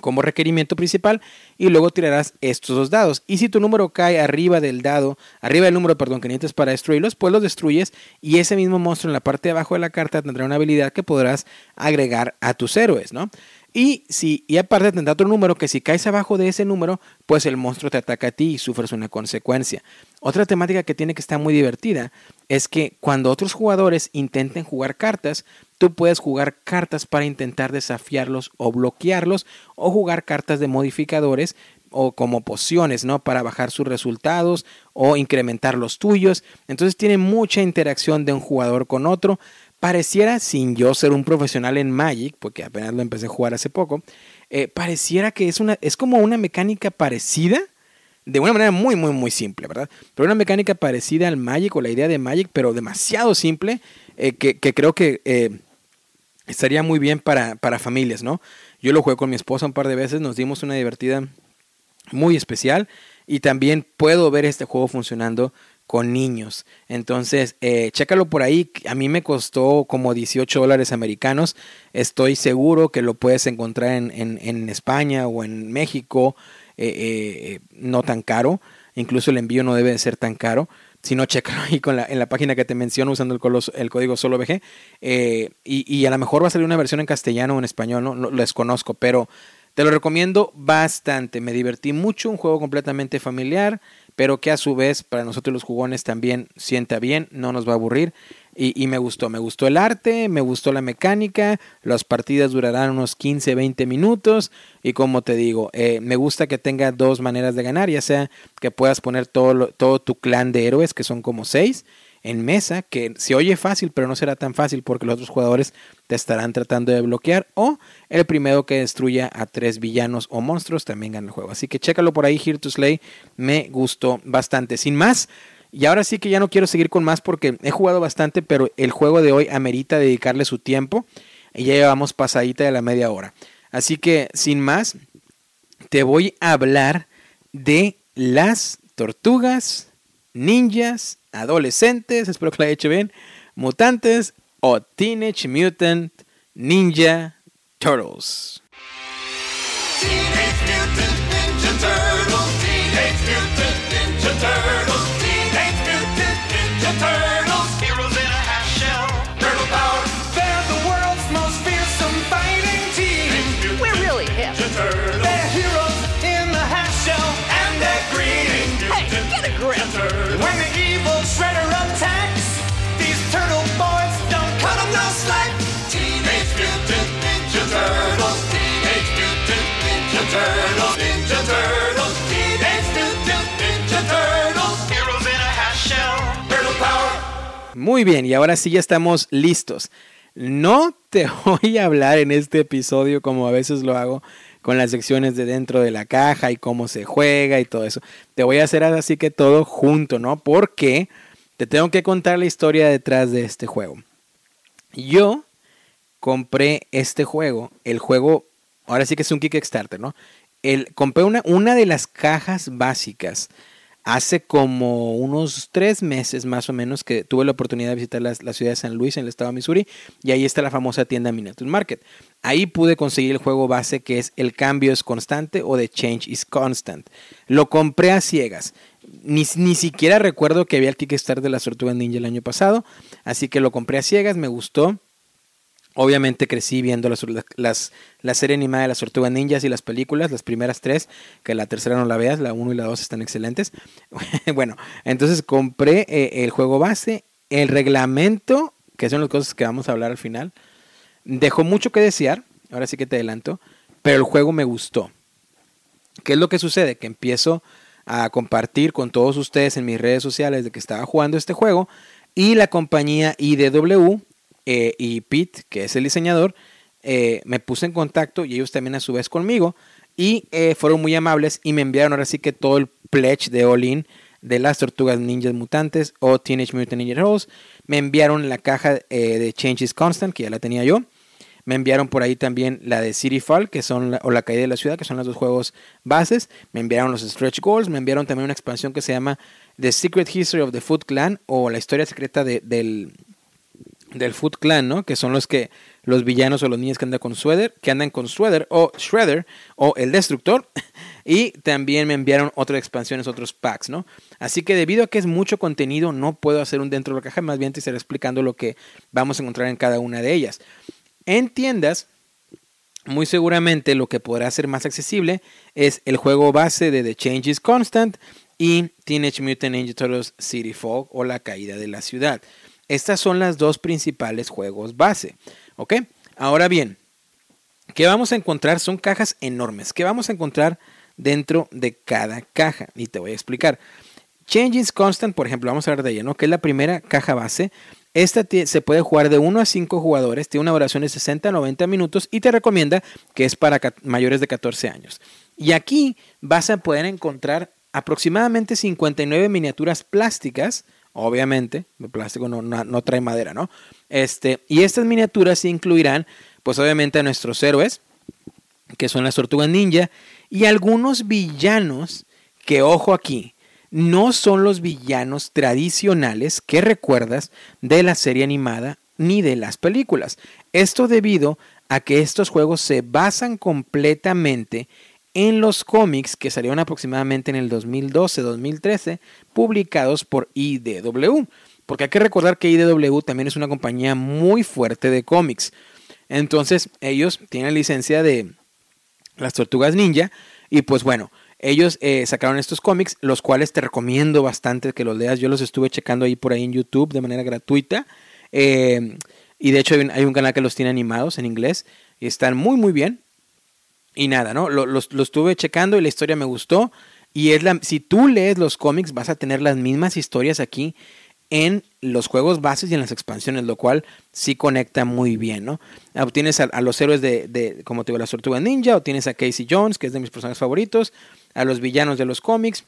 como requerimiento principal y luego tirarás estos dos dados. Y si tu número cae arriba del dado, arriba del número, perdón, que necesitas para destruirlos, pues los destruyes y ese mismo monstruo en la parte de abajo de la carta tendrá una habilidad que podrás agregar a tus héroes, ¿no? Y, si, y aparte tendrá otro número que si caes abajo de ese número, pues el monstruo te ataca a ti y sufres una consecuencia. Otra temática que tiene que estar muy divertida es que cuando otros jugadores intenten jugar cartas, tú puedes jugar cartas para intentar desafiarlos o bloquearlos o jugar cartas de modificadores o como pociones, ¿no? Para bajar sus resultados o incrementar los tuyos. Entonces tiene mucha interacción de un jugador con otro. Pareciera, sin yo ser un profesional en Magic, porque apenas lo empecé a jugar hace poco, eh, pareciera que es, una, es como una mecánica parecida, de una manera muy, muy, muy simple, ¿verdad? Pero una mecánica parecida al Magic o la idea de Magic, pero demasiado simple, eh, que, creo que eh, estaría muy bien para, para familias, ¿no? Yo lo jugué con mi esposa un par de veces, nos dimos una divertida muy especial y también puedo ver este juego funcionando con niños. Entonces, eh, chécalo por ahí. A mí me costó como 18 dólares americanos. Estoy seguro que lo puedes encontrar en, España o en México. Eh, eh, no tan caro. Incluso el envío no debe de ser tan caro. Si no, chécalo ahí en la página que te menciono usando el, código SoloVG. y, y, a lo mejor va a salir una versión en castellano o en español. No, lo desconozco, pero te lo recomiendo bastante. Me divertí mucho. Un juego completamente familiar pero que a su vez para nosotros los jugones también sienta bien, no nos va a aburrir. Y, me gustó, me gustó el arte, me gustó la mecánica, las partidas durarán unos 15, 20 minutos y como te digo, eh, me gusta que tenga dos maneras de ganar, ya sea que puedas poner todo, todo tu clan de héroes, que son como seis, en mesa, que se oye fácil, pero no será tan fácil porque los otros jugadores te estarán tratando de bloquear. O el primero que destruya a tres villanos o monstruos también gana el juego. Así que chécalo por ahí, Here to Slay. Me gustó bastante. Sin más, y ahora sí que ya no quiero seguir con más porque he jugado bastante, pero el juego de hoy amerita dedicarle su tiempo. Y ya llevamos pasadita de la media hora. Así que, sin más, te voy a hablar de las tortugas ninjas adolescentes, espero que la haya hecho bien, mutantes o Teenage Mutant Ninja Turtles. Teenage Mutant Ninja Turtles, Teenage Mutant Ninja Turtles, Teenage Mutant Ninja Turtles, Muy bien, y ahora sí ya estamos listos. No te voy a hablar en este episodio como a veces lo hago con las secciones de dentro de la caja y cómo se juega y todo eso. Te voy a hacer así que todo junto, ¿no? Porque te tengo que contar la historia detrás de este juego. Yo compré este juego, el juego, ahora sí que es un Kickstarter, ¿no? El, compré una, una de las cajas básicas hace como unos tres meses más o menos que tuve la oportunidad de visitar la, ciudad de San Luis en el estado de Missouri y ahí está la famosa tienda Miniature Market. Ahí pude conseguir el juego base que es El cambio es constante o The Change is Constant. Lo compré a ciegas. Ni, ni siquiera recuerdo que había el Kickstarter de la Tortuga Ninja el año pasado, así que lo compré a ciegas, me gustó. Obviamente crecí viendo las, las, la serie animada de las Tortugas Ninjas y las películas, las primeras tres, que la tercera no la veas, la uno y la dos están excelentes. bueno, entonces compré eh, el juego base, el reglamento, que son las cosas que vamos a hablar al final. Dejó mucho que desear, ahora sí que te adelanto, pero el juego me gustó. ¿Qué es lo que sucede? Que empiezo a compartir con todos ustedes en mis redes sociales de que estaba jugando este juego y la compañía IDW eh, y Pete, que es el diseñador, eh, me puse en contacto y ellos también a su vez conmigo y eh, fueron muy amables y me enviaron ahora sí que todo el pledge de All In de las tortugas ninjas mutantes o Teenage Mutant Ninja Turtles. Me enviaron la caja de Changes Constant, que ya la tenía yo. Me enviaron por ahí también la de City Fall, que son o la caída de la ciudad, que son los dos juegos bases. Me enviaron los stretch goals. Me enviaron también una expansión que se llama The Secret History of the Foot Clan o la historia secreta del, del Foot Clan, ¿no? Que son los que los villanos o los niños que andan con Shredder, que andan con Shredder o Shredder o el Destructor. Y también me enviaron otras expansiones, otros packs, ¿no? Así que debido a que es mucho contenido, no puedo hacer un dentro de la caja, más bien te estaré explicando lo que vamos a encontrar en cada una de ellas. En tiendas muy seguramente lo que podrá ser más accesible es el juego base de The Change is Constant y Teenage Mutant Ninja Turtles City Fog o La Caída de la Ciudad. Estas son las dos principales juegos base. ¿Ok? Ahora bien, ¿qué vamos a encontrar? Son cajas enormes. ¿Qué vamos a encontrar dentro de cada caja? Y te voy a explicar. Change is Constant, por ejemplo, vamos a hablar de ella, ¿no? Que es la primera caja base. Esta se puede jugar de 1 a 5 jugadores, tiene una duración de 60 a 90 minutos y te recomienda que es para mayores de 14 años. Y aquí vas a poder encontrar aproximadamente 59 miniaturas plásticas, obviamente, el plástico no, trae madera, ¿no? Este, y estas miniaturas incluirán, pues obviamente a nuestros héroes, que son las tortugas ninja, y algunos villanos que, ojo aquí, no son los villanos tradicionales que recuerdas de la serie animada ni de las películas. Esto debido a que estos juegos se basan completamente en los cómics que salieron aproximadamente en el 2012-2013, publicados por IDW. Porque hay que recordar que IDW también es una compañía muy fuerte de cómics. Entonces, ellos tienen licencia de las tortugas ninja. Y pues bueno, ellos eh, sacaron estos cómics, los cuales te recomiendo bastante que los leas. Yo los estuve checando ahí por ahí en YouTube de manera gratuita. Eh, y de hecho hay un, canal que los tiene animados en inglés. Y están muy, muy bien. Y nada, ¿no? Los, los estuve checando y la historia me gustó. Y es la, si tú lees los cómics, vas a tener las mismas historias aquí en los juegos bases y en las expansiones, lo cual sí conecta muy bien, ¿no? Tienes a, los héroes de, de, como te digo, la Tortuga Ninja, o tienes a Casey Jones, que es de mis personajes favoritos, a los villanos de los cómics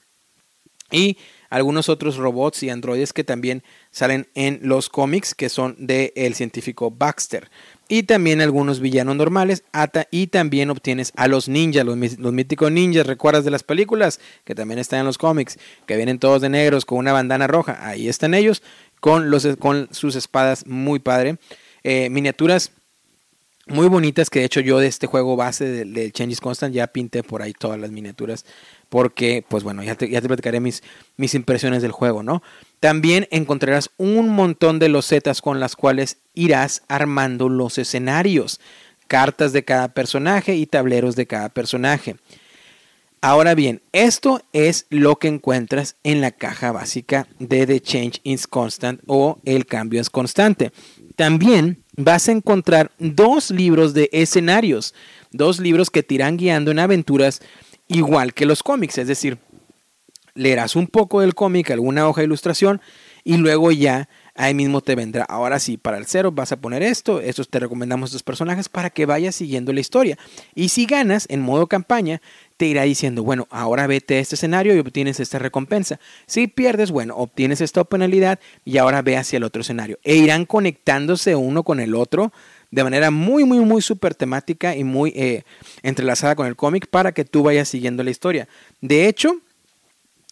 y algunos otros robots y androides que también salen en los cómics que son del el científico Baxter. Y también algunos villanos normales. Y también obtienes a los ninjas, los, míticos ninjas, ¿recuerdas de las películas? Que también están en los cómics, que vienen todos de negros con una bandana roja. Ahí están ellos con, los, con sus espadas, muy padre. Eh, miniaturas muy bonitas que de hecho yo de este juego base del de Changes Constant ya pinté por ahí todas las miniaturas porque pues bueno ya te, ya te platicaré mis, mis impresiones del juego no también encontrarás un montón de losetas con las cuales irás armando los escenarios cartas de cada personaje y tableros de cada personaje. Ahora bien esto es lo que encuentras en la caja básica de The Change is Constant o el cambio es constante. También vas a encontrar dos libros de escenarios, dos libros que te irán guiando en aventuras igual que los cómics, es decir, leerás un poco del cómic, alguna hoja de ilustración y luego ya ahí mismo te vendrá. Ahora sí, para el cero vas a poner esto, estos te recomendamos estos personajes para que vayas siguiendo la historia. Y si ganas en modo campaña, te irá diciendo, bueno, ahora vete a este escenario y obtienes esta recompensa. Si pierdes, bueno, obtienes esta penalidad y ahora ve hacia el otro escenario. E irán conectándose uno con el otro de manera muy, muy, muy súper temática y muy eh, entrelazada con el cómic para que tú vayas siguiendo la historia. De hecho,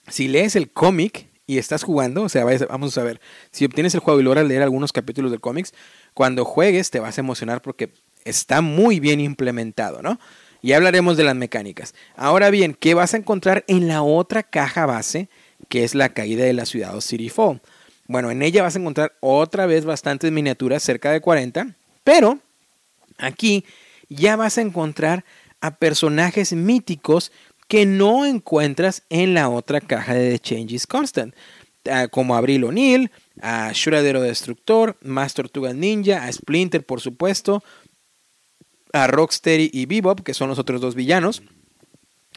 si lees el cómic y estás jugando, o sea, vamos a ver, si obtienes el juego y logras leer algunos capítulos del cómics, cuando juegues te vas a emocionar porque está muy bien implementado, ¿no? Y hablaremos de las mecánicas. Ahora bien, ¿qué vas a encontrar en la otra caja base, que es la caída de la ciudad o City Fall? Bueno, en ella vas a encontrar otra vez bastantes miniaturas, cerca de 40, pero aquí ya vas a encontrar a personajes míticos que no encuentras en la otra caja de The Changes Constant, ah, como Abril O'Neill, a Shredder Destructor, Master Tortuga Ninja, a Splinter por supuesto, a Rocksteady y Bebop, que son los otros dos villanos,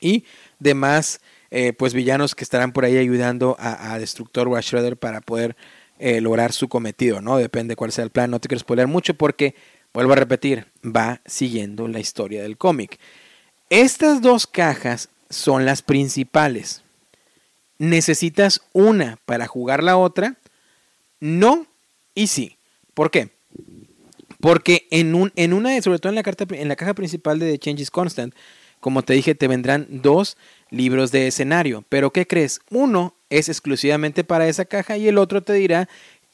y demás eh, pues villanos que estarán por ahí ayudando a, Destructor o Shredder para poder eh, lograr su cometido, ¿no? Depende cuál sea el plan, no te quiero spoiler mucho porque, vuelvo a repetir, va siguiendo la historia del cómic. Estas dos cajas son las principales. ¿Necesitas una para jugar la otra? No y sí. ¿Por qué? Porque en, un, en una, sobre todo en la, carta, en la caja principal de The Changes Constant, como te dije, te vendrán dos libros de escenario. Pero ¿qué crees? Uno es exclusivamente para esa caja y el otro te dirá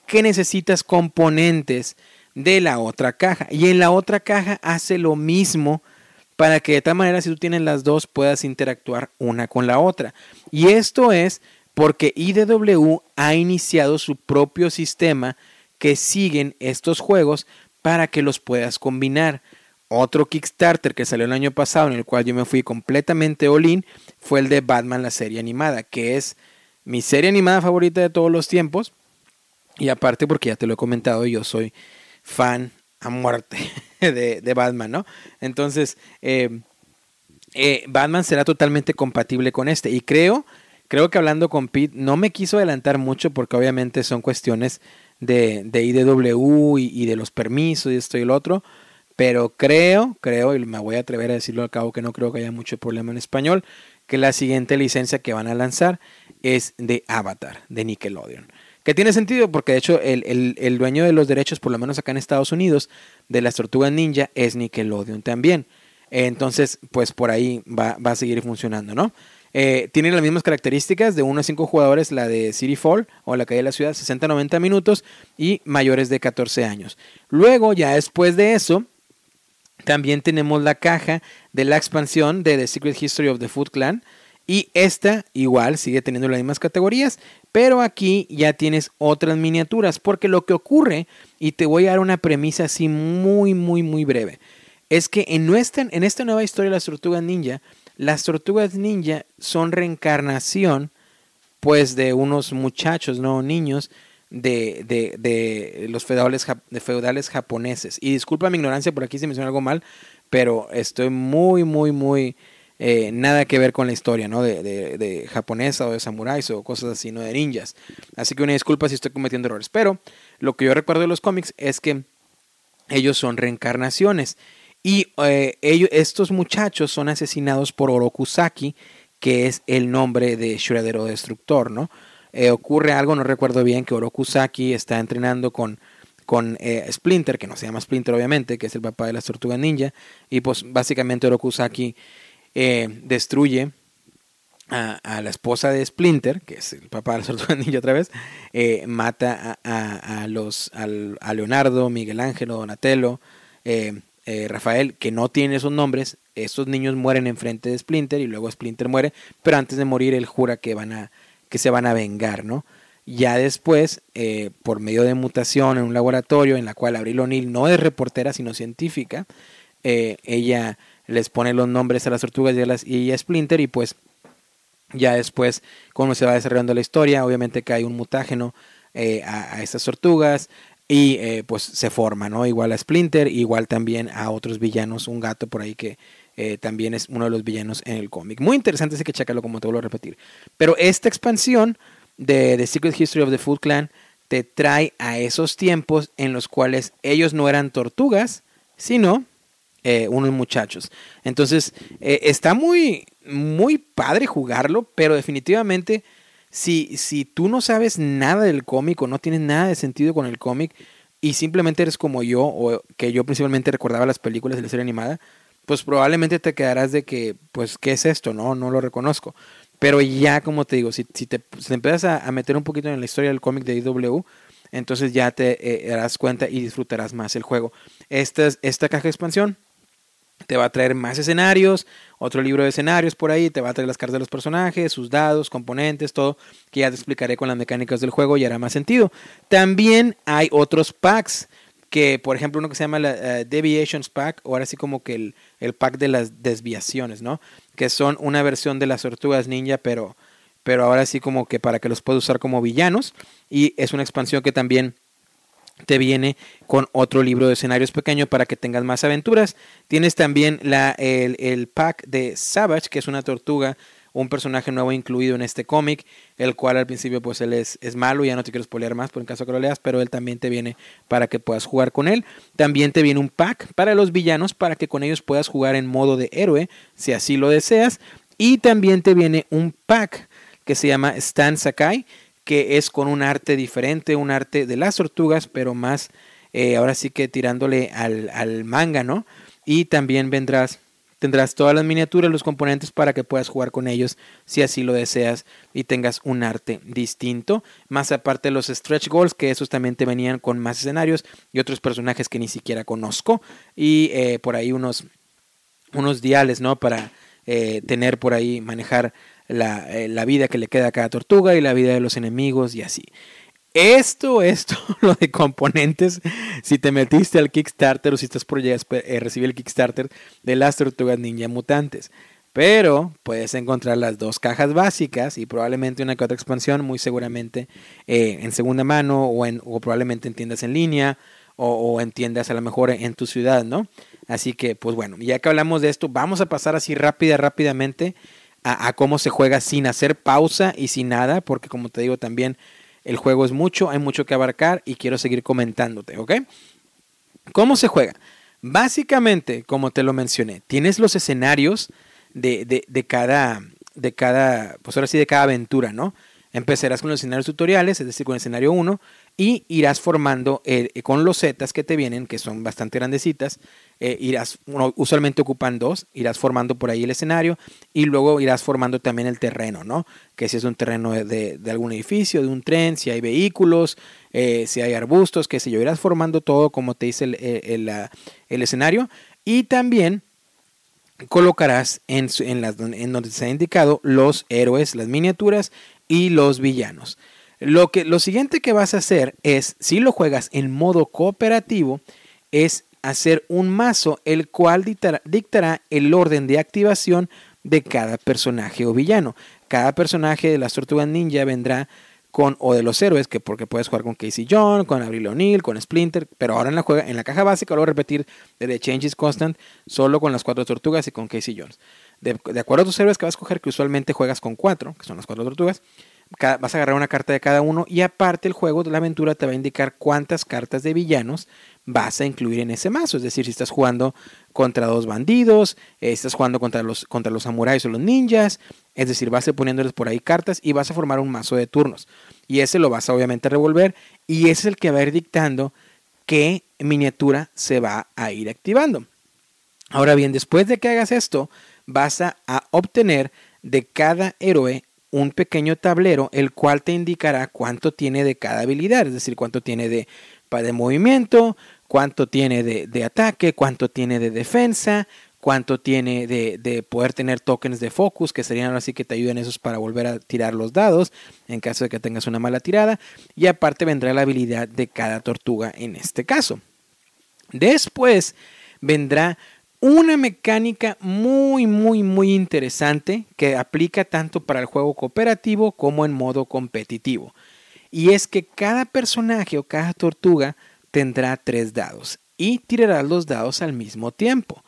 que necesitas componentes de la otra caja. Y en la otra caja hace lo mismo para que de tal manera si tú tienes las dos puedas interactuar una con la otra. Y esto es porque IDW ha iniciado su propio sistema que siguen estos juegos para que los puedas combinar. Otro Kickstarter que salió el año pasado, en el cual yo me fui completamente all-in, fue el de Batman, la serie animada, que es mi serie animada favorita de todos los tiempos. Y aparte, porque ya te lo he comentado, yo soy fan a muerte de, Batman, ¿no? Entonces, eh, eh, Batman será totalmente compatible con este. Y creo, creo que hablando con Pete, no me quiso adelantar mucho porque obviamente son cuestiones de, de IDW y, y, de los permisos y esto y el otro. Pero creo, creo, y me voy a atrever a decirlo al cabo que no creo que haya mucho problema en español, que la siguiente licencia que van a lanzar es de Avatar, de Nickelodeon. Que tiene sentido porque de hecho el, dueño de los derechos, por lo menos acá en Estados Unidos, de las tortugas ninja es Nickelodeon también. Entonces, pues por ahí va, a seguir funcionando, ¿no? Eh, tiene las mismas características de 1 a 5 jugadores, la de City Fall o la calle de la ciudad, 60-90 minutos y mayores de 14 años. Luego, ya después de eso, también tenemos la caja de la expansión de The Secret History of the Food Clan. Y esta igual sigue teniendo las mismas categorías, pero aquí ya tienes otras miniaturas, porque lo que ocurre, y te voy a dar una premisa así muy, muy, muy breve, es que en, en esta nueva historia de las tortugas ninja, las tortugas ninja son reencarnación, pues, de unos muchachos, no niños, de, de, de los feudales, de feudales japoneses. Y disculpa mi ignorancia por aquí si me suena algo mal, pero estoy muy, muy, muy... Eh, nada que ver con la historia, ¿no? De, de, japonesa o de samuráis o cosas así, no de ninjas. Así que una disculpa si estoy cometiendo errores. Pero lo que yo recuerdo de los cómics es que ellos son reencarnaciones. Y eh, ellos, estos muchachos son asesinados por Orokusaki, que es el nombre de Shredder o Destructor, ¿no? Eh, ocurre algo, no recuerdo bien, que Orokusaki está entrenando con, con eh, Splinter, que no se llama Splinter obviamente, que es el papá de las tortugas ninja, y pues básicamente Orokusaki eh, destruye a, la esposa de Splinter, que es el papá de las tortugas ninja otra vez, mata a, los, a Leonardo, Miguel Ángel, Donatello, Rafael, que no tienen esos nombres, estos niños mueren enfrente de Splinter y luego Splinter muere, pero antes de morir él jura que van a que se van a vengar, ¿no? Ya después, eh, por medio de mutación en un laboratorio en la cual Abril O'Neill no es reportera sino científica, eh, ella les pone los nombres a las tortugas y a, Splinter y pues ya después, cuando se va desarrollando la historia, obviamente hay un mutágeno eh, a, a, estas tortugas y pues se forma, ¿no? Igual a Splinter, igual también a otros villanos, un gato por ahí que eh, también es uno de los villanos en el cómic. Muy interesante, así que chécalo como te vuelvo a repetir. Pero esta expansión de The Secret History of the Food Clan te trae a esos tiempos en los cuales ellos no eran tortugas, sino eh, unos muchachos. Entonces, eh, está muy, muy padre jugarlo, pero definitivamente, si, si tú no sabes nada del cómic o no tienes nada de sentido con el cómic y simplemente eres como yo, o que yo principalmente recordaba las películas de la serie animada, pues probablemente te quedarás de que, pues, ¿qué es esto? No, no lo reconozco. Pero ya, como te digo, si, si, te, empiezas a, meter un poquito en la historia del cómic de IW, entonces ya te eh, darás cuenta y disfrutarás más el juego. Esta, esta caja de expansión te va a traer más escenarios, otro libro de escenarios por ahí, te va a traer las cartas de los personajes, sus dados, componentes, todo, que ya te explicaré con las mecánicas del juego y hará más sentido. También hay otros packs que por ejemplo uno que se llama la eh, Deviations Pack, o ahora sí como que el, el, pack de las desviaciones, ¿no? Que son una versión de las tortugas ninja, pero, pero ahora sí como que para que los puedas usar como villanos. Y es una expansión que también te viene con otro libro de escenarios pequeño para que tengas más aventuras. Tienes también la, el, el pack de Savage, que es una tortuga un personaje nuevo incluido en este cómic, el cual al principio pues él es, es malo, ya no te quiero spoilear más por en caso que lo leas, pero él también te viene para que puedas jugar con él. También te viene un pack para los villanos para que con ellos puedas jugar en modo de héroe, si así lo deseas. Y también te viene un pack que se llama Stan Sakai, que es con un arte diferente, un arte de las tortugas, pero más eh, ahora sí que tirándole al, al manga, ¿no? Y también vendrás Tendrás todas las miniaturas, los componentes para que puedas jugar con ellos si así lo deseas y tengas un arte distinto. Más aparte los stretch goals, que esos también te venían con más escenarios y otros personajes que ni siquiera conozco. Y eh, por ahí unos, unos diales, ¿no? Para eh, tener por ahí, manejar la, eh, la vida que le queda a cada tortuga y la vida de los enemigos y así. Esto, esto, lo de componentes, si te metiste al Kickstarter o si estás por eh, recibir el Kickstarter de las tortugas ninja mutantes. Pero puedes encontrar las dos cajas básicas y probablemente una que otra expansión, muy seguramente eh, en segunda mano o, en, o probablemente en tiendas en línea o, en tiendas a lo mejor en tu ciudad, ¿no? Así que, pues bueno, ya que hablamos de esto, vamos a pasar así rápida, rápidamente a, cómo se juega sin hacer pausa y sin nada, porque como te digo también, el juego es mucho, hay mucho que abarcar y quiero seguir comentándote, ¿ok? ¿Cómo se juega? Básicamente, como te lo mencioné, tienes los escenarios de, de, de cada, de cada, pues ahora sí, de cada aventura, ¿no? Empezarás con los escenarios tutoriales, es decir, con el escenario 1, y irás formando eh, con los zetas que te vienen, que son bastante grandecitas, eh, irás, usualmente ocupan dos, irás formando por ahí el escenario y luego irás formando también el terreno, ¿no? Que si es un terreno de, algún edificio, de un tren, si hay vehículos, eh, si hay arbustos, qué sé yo, irás formando todo como te dice el, el escenario y también colocarás en, en, las, en donde se ha indicado los héroes, las miniaturas y los villanos. Lo, que, lo siguiente que vas a hacer es, si lo juegas en modo cooperativo, es hacer un mazo el cual dictará, el orden de activación de cada personaje o villano. Cada personaje de las tortugas ninja vendrá con o de los héroes, que porque puedes jugar con Casey John, con Abril O'Neill, con Splinter, pero ahora en la, juega, en la caja básica lo voy a repetir de The Change is Constant, solo con las cuatro tortugas y con Casey Jones. De, acuerdo a tus héroes que vas a escoger, que usualmente juegas con cuatro, que son las cuatro tortugas, vas a agarrar una carta de cada uno y aparte el juego de la aventura te va a indicar cuántas cartas de villanos vas a incluir en ese mazo. Es decir, si estás jugando contra dos bandidos, eh, estás jugando contra los, contra los samuráis o los ninjas, es decir, vas a ir poniéndoles por ahí cartas y vas a formar un mazo de turnos. Y ese lo vas a obviamente revolver y ese es el que va a ir dictando qué miniatura se va a ir activando. Ahora bien, después de que hagas esto, vas a, obtener de cada héroe un pequeño tablero el cual te indicará cuánto tiene de cada habilidad, es decir, cuánto tiene de, de movimiento, cuánto tiene de, ataque, cuánto tiene de defensa, cuánto tiene de, poder tener tokens de focus, que serían así que te ayuden esos para volver a tirar los dados en caso de que tengas una mala tirada. Y aparte vendrá la habilidad de cada tortuga en este caso. Después vendrá una mecánica muy, muy, muy interesante que aplica tanto para el juego cooperativo como en modo competitivo. Y es que cada personaje o cada tortuga tendrá tres dados y tirará los dados al mismo tiempo.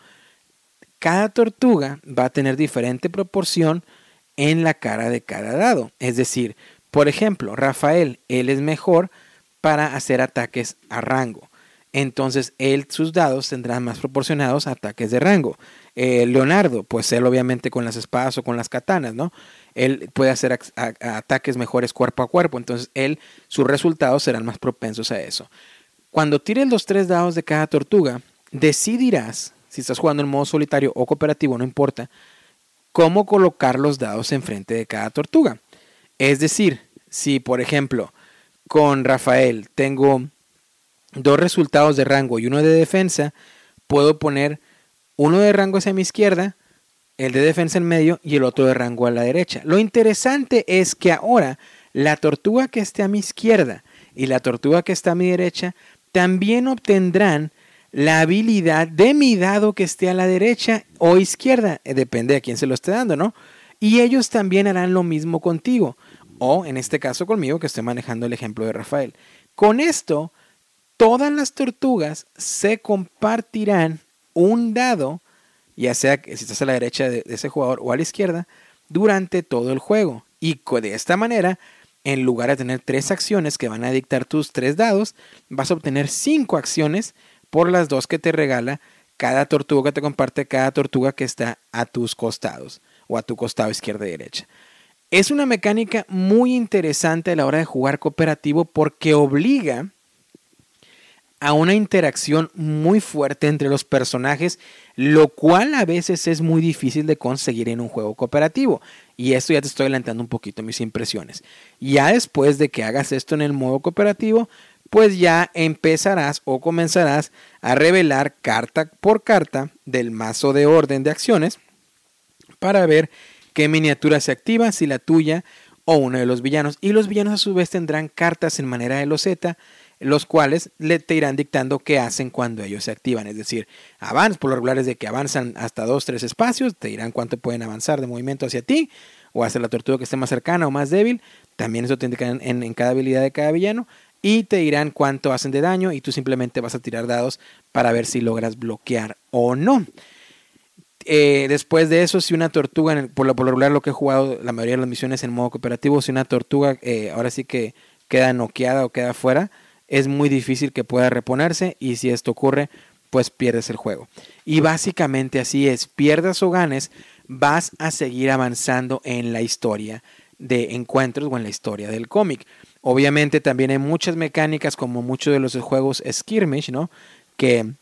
Cada tortuga va a tener diferente proporción en la cara de cada dado. Es decir, por ejemplo, Rafael, él es mejor para hacer ataques a rango entonces él, sus dados tendrán más proporcionados ataques de rango. Eh, Leonardo, pues él obviamente con las espadas o con las katanas, ¿no? Él puede hacer ataques mejores cuerpo a cuerpo, entonces él, sus resultados serán más propensos a eso. Cuando tires los tres dados de cada tortuga, decidirás, si estás jugando en modo solitario o cooperativo, no importa, cómo colocar los dados enfrente de cada tortuga. Es decir, si por ejemplo con Rafael tengo dos resultados de rango y uno de defensa, puedo poner uno de rango hacia mi izquierda, el de defensa en medio y el otro de rango a la derecha. Lo interesante es que ahora la tortuga que esté a mi izquierda y la tortuga que está a mi derecha también obtendrán la habilidad de mi dado que esté a la derecha o izquierda, eh, depende a quién se lo esté dando, ¿no? Y ellos también harán lo mismo contigo, o en este caso conmigo que estoy manejando el ejemplo de Rafael. Con esto, todas las tortugas se compartirán un dado, ya sea si estás a la derecha de, ese jugador o a la izquierda, durante todo el juego. Y de esta manera, en lugar de tener tres acciones que van a dictar tus tres dados, vas a obtener cinco acciones por las dos que te regala cada tortuga que te comparte cada tortuga que está a tus costados o a tu costado izquierda y derecha. Es una mecánica muy interesante a la hora de jugar cooperativo porque obliga a una interacción muy fuerte entre los personajes, lo cual a veces es muy difícil de conseguir en un juego cooperativo. Y esto ya te estoy adelantando un poquito mis impresiones. Ya después de que hagas esto en el modo cooperativo, pues ya empezarás o comenzarás a revelar carta por carta del mazo de orden de acciones para ver qué miniatura se activa, si la tuya o uno de los villanos. Y los villanos a su vez tendrán cartas en manera de loseta, los cuales le te irán dictando qué hacen cuando ellos se activan. Es decir, avanzan, por lo regular es de que avanzan hasta dos, tres espacios, te dirán cuánto pueden avanzar de movimiento hacia ti o hacia la tortuga que esté más cercana o más débil. También eso te indican en, cada habilidad de cada villano. Y te dirán cuánto hacen de daño y tú simplemente vas a tirar dados para ver si logras bloquear o no. Eh, después de eso, si una tortuga, por lo, por lo regular lo que he jugado la mayoría de las misiones en modo cooperativo, si una tortuga eh, ahora sí que queda noqueada o queda fuera, es muy difícil que pueda reponerse y si esto ocurre, pues pierdes el juego. Y básicamente así es, pierdas o ganes, vas a seguir avanzando en la historia de encuentros o en la historia del cómic. Obviamente también hay muchas mecánicas como muchos de los juegos skirmish, ¿no? Que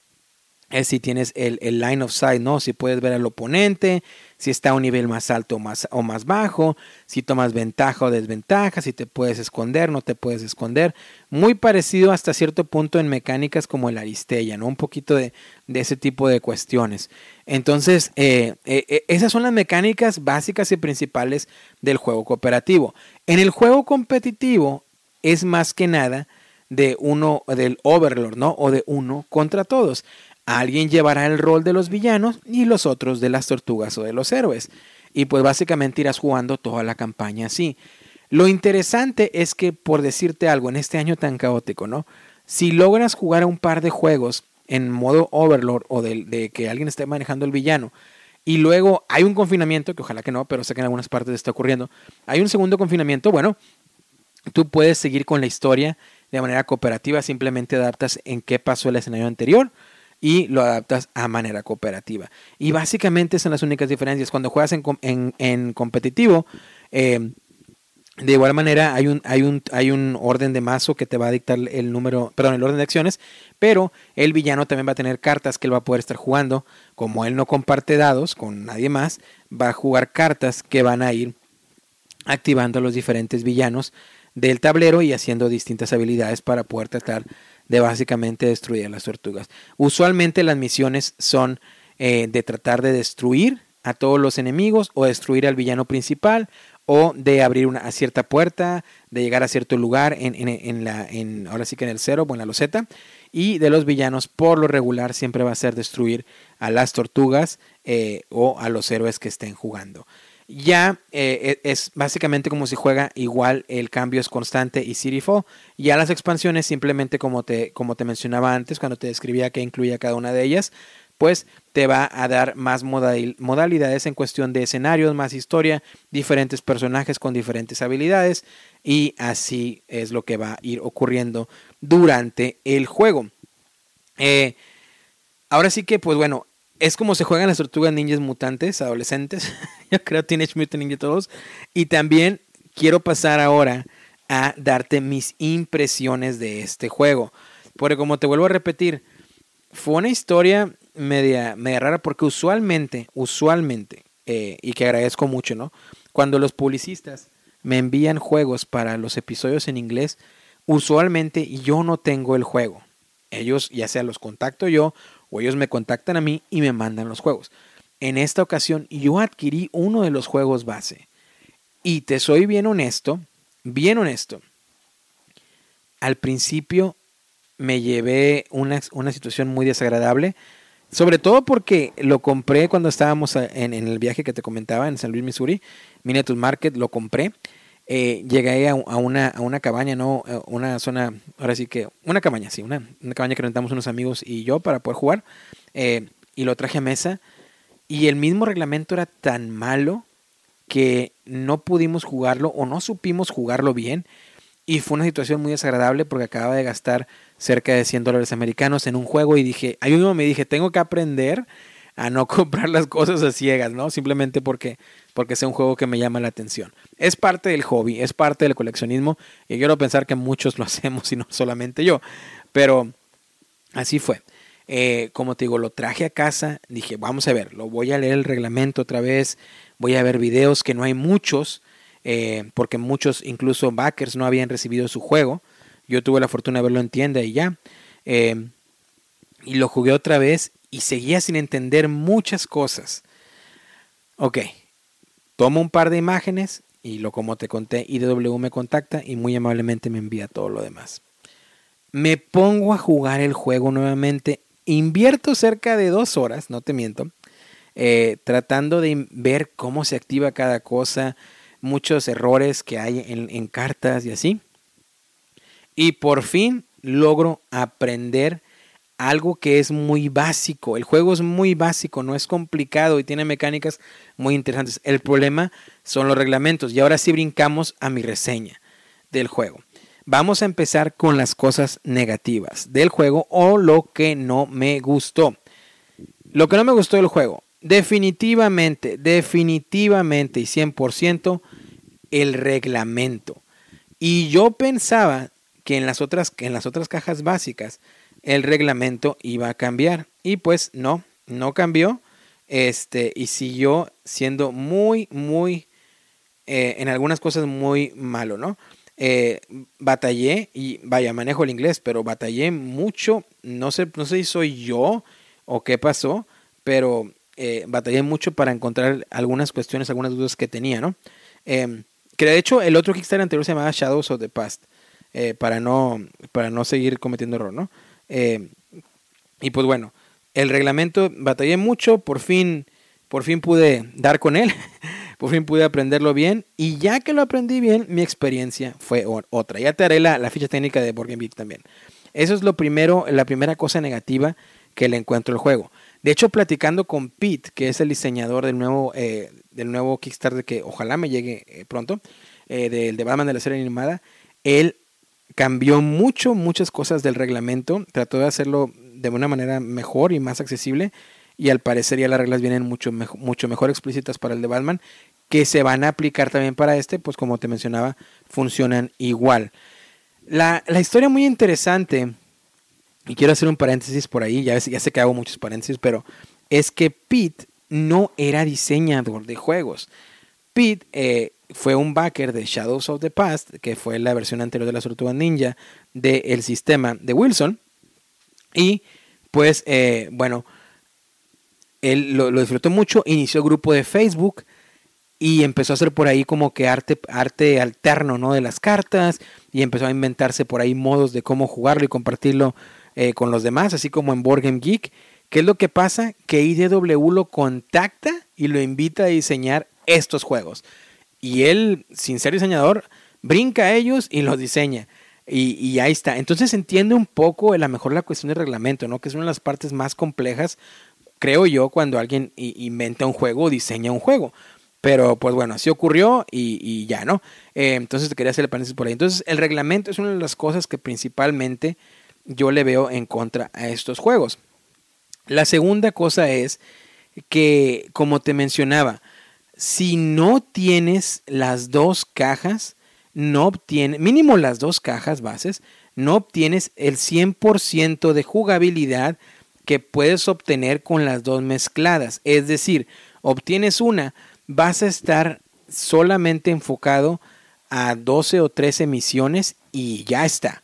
es si tienes el, line of sight, ¿no? Si puedes ver al oponente, si está a un nivel más alto o más, o más bajo, si tomas ventaja o desventaja, si te puedes esconder, no te puedes esconder. Muy parecido hasta cierto punto en mecánicas como el Aristella, ¿no? Un poquito de, ese tipo de cuestiones. Entonces, eh, eh, eh, esas son las mecánicas básicas y principales del juego cooperativo. En el juego competitivo es más que nada de uno, del Overlord, ¿no? O de uno contra todos. Alguien llevará el rol de los villanos y los otros de las tortugas o de los héroes. Y pues básicamente irás jugando toda la campaña así. Lo interesante es que, por decirte algo, en este año tan caótico, ¿no? Si logras jugar a un par de juegos en modo Overlord o de, que alguien esté manejando el villano, y luego hay un confinamiento, que ojalá que no, pero sé que en algunas partes está ocurriendo, hay un segundo confinamiento, bueno, tú puedes seguir con la historia de manera cooperativa, simplemente adaptas en qué pasó el escenario anterior y lo adaptas a manera cooperativa. Y básicamente son las únicas diferencias. Cuando juegas en, competitivo, eh, de igual manera hay un, hay, un, hay un orden de mazo que te va a dictar el número, perdón, el orden de acciones, pero el villano también va a tener cartas que él va a poder estar jugando. Como él no comparte dados con nadie más, va a jugar cartas que van a ir activando a los diferentes villanos del tablero y haciendo distintas habilidades para poder tratar de básicamente destruir a las tortugas. Usualmente las misiones son eh, de tratar de destruir a todos los enemigos o destruir al villano principal o de abrir una cierta puerta, de llegar a cierto lugar en, en, la, en, ahora sí que en el cero o en la loseta. Y de los villanos, por lo regular, siempre va a ser destruir a las tortugas eh, o a los héroes que estén jugando ya eh, e, es básicamente como si juega igual, el cambio es constante y City Ya las expansiones, simplemente como te, como te mencionaba antes, cuando te describía que incluía cada una de ellas, pues te va a dar más modalidades en cuestión de escenarios, más historia, diferentes personajes con diferentes habilidades y así es lo que va a ir ocurriendo durante el juego. Eh, ahora sí que, pues bueno, es como se juegan las tortugas ninjas mutantes adolescentes. Yo creo Teenage Mutant Ninja todos. Y también quiero pasar ahora a darte mis impresiones de este juego. Porque como te vuelvo a repetir, fue una historia media, media rara porque usualmente, usualmente, eh, y que agradezco mucho, ¿no? Cuando los publicistas me envían juegos para los episodios en inglés, usualmente yo no tengo el juego. Ellos ya sea los contacto yo o ellos me contactan a mí y me mandan los juegos. En esta ocasión yo adquirí uno de los juegos base. Y te soy bien honesto, bien honesto. Al principio me llevé una, situación muy desagradable, sobre todo porque lo compré cuando estábamos en, el viaje que te comentaba en San Luis, Missouri, Miniature Market, lo compré. Eh, llegué a, una, cabaña, ¿no? Eh, una zona, ahora sí que, una cabaña, sí, una, una cabaña que rentamos unos amigos y yo para poder jugar. Eh, y lo traje a mesa. Y el mismo reglamento era tan malo que no pudimos jugarlo o no supimos jugarlo bien. Y fue una situación muy desagradable porque acababa de gastar cerca de 100 dólares americanos en un juego y dije, ahí mismo me dije, tengo que aprender a no comprar las cosas a ciegas, ¿no? Simplemente porque, porque sea un juego que me llama la atención. Es parte del hobby, es parte del coleccionismo y quiero pensar que muchos lo hacemos y no solamente yo. Pero así fue. Eh, como te digo, lo traje a casa, dije, vamos a ver, lo voy a leer el reglamento otra vez, voy a ver videos que no hay muchos, eh, porque muchos, incluso backers, no habían recibido su juego. Yo tuve la fortuna de verlo en tienda y ya. Eh, y lo jugué otra vez y seguía sin entender muchas cosas. Ok, tomo un par de imágenes y lo como te conté, IDW me contacta y muy amablemente me envía todo lo demás. Me pongo a jugar el juego nuevamente. Invierto cerca de dos horas, no te miento, eh, tratando de ver cómo se activa cada cosa, muchos errores que hay en, en cartas y así. Y por fin logro aprender algo que es muy básico. El juego es muy básico, no es complicado y tiene mecánicas muy interesantes. El problema son los reglamentos. Y ahora sí brincamos a mi reseña del juego. Vamos a empezar con las cosas negativas del juego o lo que no me gustó. Lo que no me gustó del juego, definitivamente, definitivamente y 100% el reglamento. Y yo pensaba que en las otras, que en las otras cajas básicas el reglamento iba a cambiar. Y pues no, no cambió. Este, y siguió siendo muy, muy, eh, en algunas cosas muy malo, ¿no? Eh, batallé y vaya, manejo el inglés, pero batallé mucho. No sé, no sé si soy yo o qué pasó, pero eh, batallé mucho para encontrar algunas cuestiones, algunas dudas que tenía, ¿no? Em, que de hecho el otro Kickstarter anterior se llamaba Shadows of the Past, para, no, para no seguir cometiendo error, ¿no? Eh, y pues bueno, el reglamento batallé mucho, por fin, por fin pude dar con él, por fin pude aprenderlo bien y ya que lo aprendí bien, mi experiencia fue otra. Ya te haré la, ficha técnica de Game también. Eso es lo primero, la primera cosa negativa que le encuentro al juego. De hecho, platicando con Pete, que es el diseñador del nuevo, eh, del nuevo Kickstarter que ojalá me llegue eh, pronto, del de Batman de la serie animada, él cambió mucho, muchas cosas del reglamento, trató de hacerlo de una manera mejor y más accesible y al parecer ya las reglas vienen mucho, mucho mejor explícitas para el de Batman, que se van a aplicar también para este, pues como te mencionaba, funcionan igual. La, la historia muy interesante, y quiero hacer un paréntesis por ahí, ya, ya sé que hago muchos paréntesis, pero es que Pete no era diseñador de juegos. Pete eh, fue un backer de Shadows of the Past, que fue la versión anterior de la Tortugas Ninja del sistema de Wilson. Y pues, eh, bueno, él lo, disfrutó mucho, inició el grupo de Facebook y empezó a hacer por ahí como que arte, arte alterno, ¿no? De las cartas y empezó a inventarse por ahí modos de cómo jugarlo y compartirlo eh, con los demás, así como en Board Game Geek. ¿Qué es lo que pasa? Que IDW lo contacta y lo invita a diseñar estos juegos. Y él, sin ser diseñador, brinca a ellos y los diseña. Y, ahí está. Entonces entiende un poco a lo mejor la cuestión de reglamento, ¿no? Que es una de las partes más complejas, creo yo, cuando alguien inventa un juego o diseña un juego. Pero pues bueno, así ocurrió y, ya, ¿no? Eh, entonces te quería hacer el paréntesis por ahí. Entonces el reglamento es una de las cosas que principalmente yo le veo en contra a estos juegos. La segunda cosa es que, como te mencionaba, si no tienes las dos cajas, no obtienes, mínimo las dos cajas bases, no obtienes el 100% de jugabilidad que puedes obtener con las dos mezcladas. Es decir, obtienes una, vas a estar solamente enfocado a 12 o 13 misiones y ya está.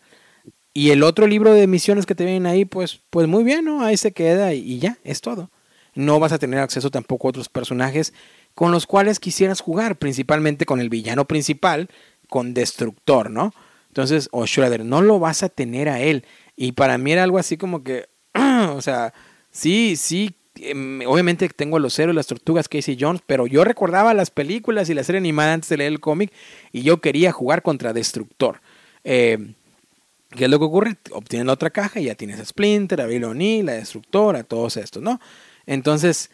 Y el otro libro de misiones que te vienen ahí, pues, pues muy bien, ¿no? Ahí se queda y ya, es todo. No vas a tener acceso tampoco a otros personajes con los cuales quisieras jugar, principalmente con el villano principal, con Destructor, ¿no? Entonces, o no lo vas a tener a él. Y para mí era algo así como que, o sea, sí, sí, em, obviamente tengo a los héroes, las tortugas, Casey Jones, pero yo recordaba las películas y la serie animada antes de leer el cómic y yo quería jugar contra Destructor. Eh, ¿Qué es lo que ocurre? Obtienes la otra caja y ya tienes a Splinter, a Bill O'Neill, la Destructora, todos estos, ¿no? Entonces,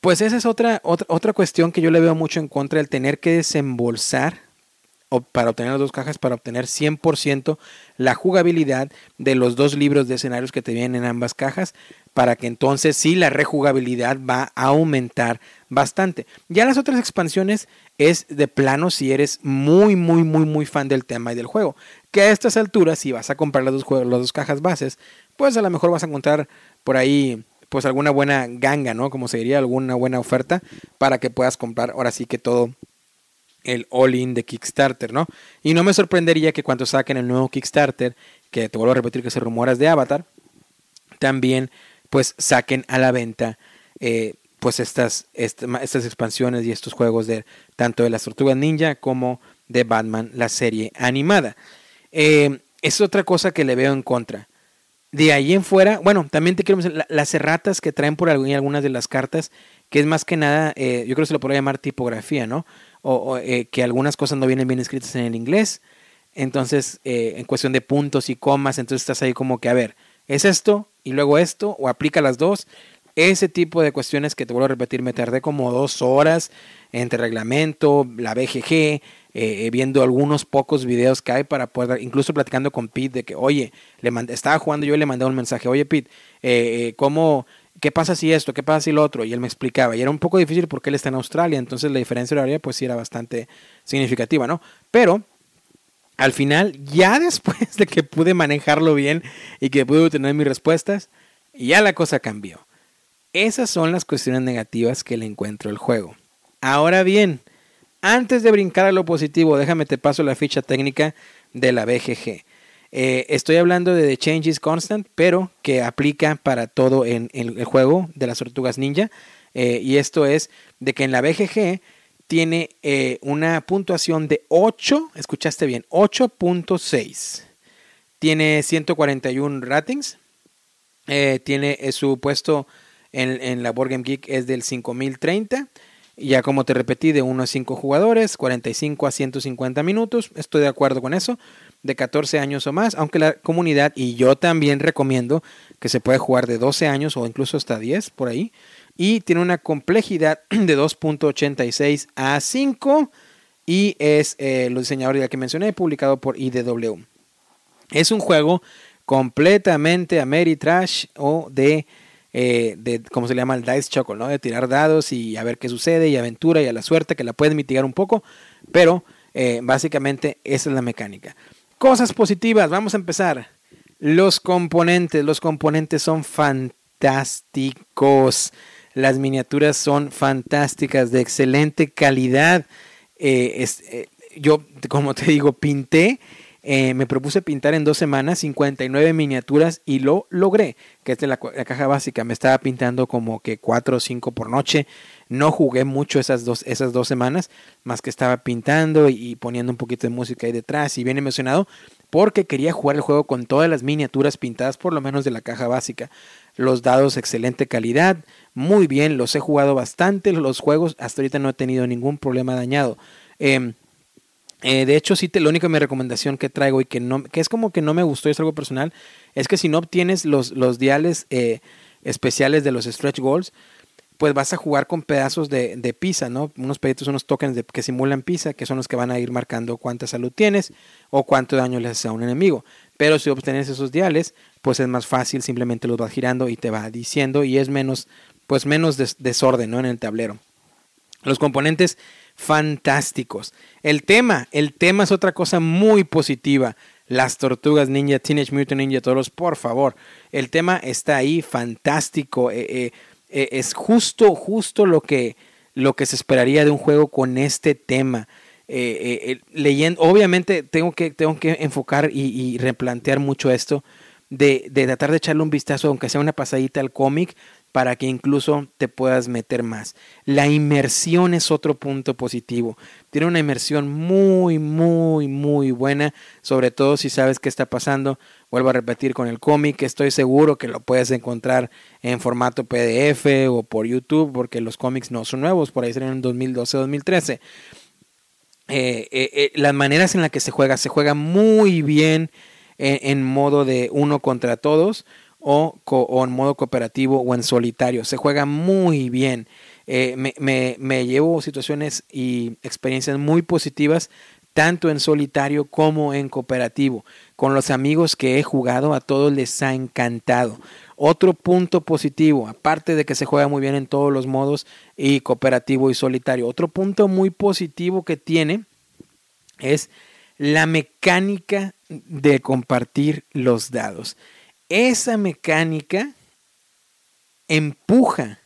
pues esa es otra, otra, otra cuestión que yo le veo mucho en contra, el tener que desembolsar para obtener las dos cajas, para obtener 100% la jugabilidad de los dos libros de escenarios que te vienen en ambas cajas, para que entonces sí la rejugabilidad va a aumentar bastante. Ya las otras expansiones es de plano si eres muy, muy, muy, muy fan del tema y del juego. Que a estas alturas, si vas a comprar las dos, las dos cajas bases, pues a lo mejor vas a encontrar por ahí pues alguna buena ganga, ¿no? Como se diría, alguna buena oferta para que puedas comprar ahora sí que todo el all-in de Kickstarter, ¿no? Y no me sorprendería que cuando saquen el nuevo Kickstarter, que te vuelvo a repetir que se rumoras de Avatar, también pues saquen a la venta eh, pues estas, estas expansiones y estos juegos de tanto de las tortugas ninja como de Batman, la serie animada. Eh, es otra cosa que le veo en contra. De ahí en fuera, bueno, también te quiero mencionar las erratas que traen por algunas de las cartas, que es más que nada, eh, yo creo que se lo podría llamar tipografía, ¿no? O, eh, que algunas cosas no vienen bien escritas en el inglés. Entonces, en cuestión de puntos y comas, entonces estás ahí como que, a ver, ¿es esto y luego esto? ¿O aplica las dos? Ese tipo de cuestiones que te vuelvo a repetir, me tardé como dos horas entre reglamento, la BGG, eh, viendo algunos pocos videos que hay para poder, incluso platicando con Pete de que, oye, le estaba jugando yo y le mandé un mensaje, oye Pete, eh, eh, ¿cómo, qué pasa si esto, qué pasa si lo otro? Y él me explicaba, y era un poco difícil porque él está en Australia, entonces la diferencia horaria pues sí era bastante significativa, ¿no? Pero al final, ya después de que pude manejarlo bien y que pude obtener mis respuestas, ya la cosa cambió. Esas son las cuestiones negativas que le encuentro al juego. Ahora bien, antes de brincar a lo positivo, déjame te paso la ficha técnica de la BGG. Eh, estoy hablando de The Change is Constant, pero que aplica para todo en, el juego de las tortugas ninja. Eh, y esto es de que en la BGG tiene eh, una puntuación de 8, escuchaste bien, 8.6. Tiene 141 ratings. tiene su puesto en, la Board Game Geek es del 5030. Ya como te repetí, de 1 a 5 jugadores, 45 a 150 minutos. Estoy de acuerdo con eso. De 14 años o más, aunque la comunidad y yo también recomiendo que se puede jugar de 12 años o incluso hasta 10 por ahí. Y tiene una complejidad de 2.86 a 5 y es eh, los diseñadores que mencioné, publicado por IDW. Es un juego completamente Ameritrash o de eh, de, ¿cómo se le llama? El dice chuckle, ¿no? De tirar dados y a ver qué sucede y aventura y a la suerte que la pueden mitigar un poco, pero eh, básicamente esa es la mecánica. Cosas positivas, vamos a empezar. Los componentes, los componentes son fantásticos. Las miniaturas son fantásticas, de excelente calidad. Eh, yo, como te digo, pinté eh, me propuse pintar en dos semanas 59 miniaturas y lo logré, que es de la, caja básica. Me estaba pintando como que 4 o 5 por noche. No jugué mucho esas dos, esas dos semanas, más que estaba pintando y, poniendo un poquito de música ahí detrás y bien emocionado porque quería jugar el juego con todas las miniaturas pintadas por lo menos de la caja básica. Los dados excelente calidad, muy bien, los he jugado bastante, los juegos hasta ahorita no he tenido ningún problema dañado. Em, eh, de hecho, sí, la única mi recomendación que traigo y que, no, que es como que no me gustó, es algo personal, es que si no obtienes los, los diales eh, especiales de los stretch goals, pues vas a jugar con pedazos de, de pizza, ¿no? Unos peditos, unos tokens que simulan pizza, que son los que van a ir marcando cuánta salud tienes o cuánto daño le haces a un enemigo. Pero si obtienes esos diales, pues es más fácil, simplemente los vas girando y te va diciendo y es menos, pues menos desorden, ¿no? En el tablero. Los componentes fantásticos. El tema, el tema es otra cosa muy positiva. Las tortugas ninja, Teenage Mutant Ninja todos por favor. El tema está ahí, fantástico. Eh, eh, eh, es justo, justo lo que, lo que se esperaría de un juego con este tema. leyendo, obviamente tengo que, tengo que enfocar y, y replantear mucho esto. De, de, tratar de echarle un vistazo, aunque sea una pasadita al cómic, para que incluso te puedas meter más. La inmersión es otro punto positivo. Tiene una inmersión muy, muy, muy buena, sobre todo si sabes qué está pasando. Vuelvo a repetir con el cómic, estoy seguro que lo puedes encontrar en formato PDF o por YouTube, porque los cómics no son nuevos, por ahí salieron en 2012-2013. Eh, eh, eh, las maneras en las que se juega, se juega muy bien en modo de uno contra todos o, en modo cooperativo o en solitario. Se juega muy bien. Eh, me, llevo situaciones y experiencias muy positivas tanto en solitario como en cooperativo. Con los amigos que he jugado a todos les ha encantado. Otro punto positivo, aparte de que se juega muy bien en todos los modos y cooperativo y solitario, otro punto muy positivo que tiene es la mecánica de compartir los dados esa mecánica empuja,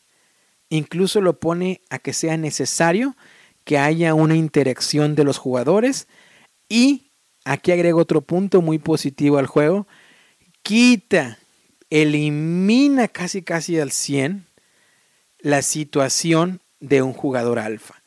incluso lo pone a que sea necesario que haya una interacción de los jugadores y aquí agrego otro punto muy positivo al juego, quita, elimina casi casi al 100 la situación de un jugador alfa.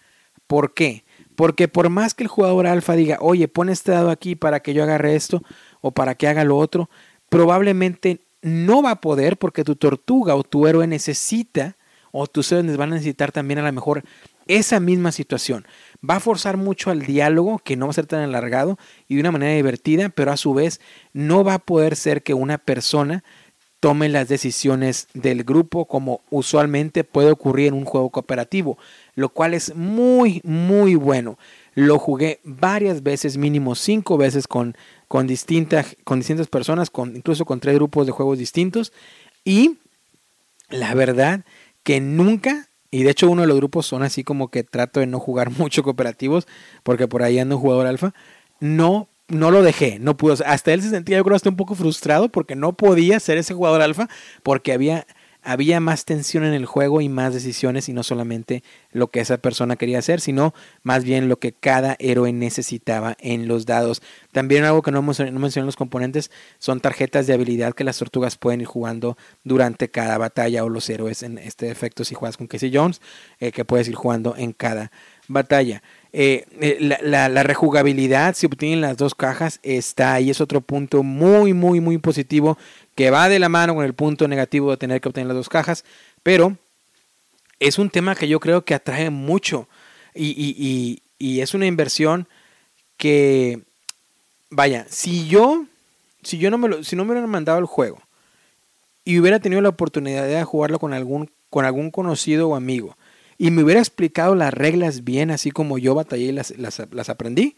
¿Por qué? Porque por más que el jugador alfa diga, oye, pon este dado aquí para que yo agarre esto o para que haga lo otro, probablemente no va a poder porque tu tortuga o tu héroe necesita o tus héroes van a necesitar también a lo mejor esa misma situación. Va a forzar mucho al diálogo, que no va a ser tan alargado y de una manera divertida, pero a su vez no va a poder ser que una persona tome las decisiones del grupo como usualmente puede ocurrir en un juego cooperativo, lo cual es muy, muy bueno. Lo jugué varias veces, mínimo cinco veces con, con, distintas, con distintas personas, con, incluso con tres grupos de juegos distintos. Y la verdad que nunca, y de hecho uno de los grupos son así como que trato de no jugar mucho cooperativos, porque por ahí ando un jugador alfa, no, no lo dejé, no pudo. Hasta él se sentía, yo creo, hasta un poco frustrado porque no podía ser ese jugador alfa, porque había había más tensión en el juego y más decisiones y no solamente lo que esa persona quería hacer, sino más bien lo que cada héroe necesitaba en los dados. También algo que no, mencioné en los componentes son tarjetas de habilidad que las tortugas pueden ir jugando durante cada batalla o los héroes en este efecto si juegas con Casey Jones, eh, que puedes ir jugando en cada batalla. Eh, eh, la, la, rejugabilidad, si obtienen las dos cajas, está ahí. Es otro punto muy, muy, muy positivo que va de la mano con el punto negativo de tener que obtener las dos cajas. Pero es un tema que yo creo que atrae mucho. Y, es una inversión que, vaya, si yo, si yo no me lo, si no me hubieran mandado el juego y hubiera tenido la oportunidad de jugarlo con algún, con algún conocido o amigo, y me hubiera explicado las reglas bien, así como yo batallé y las, las, aprendí,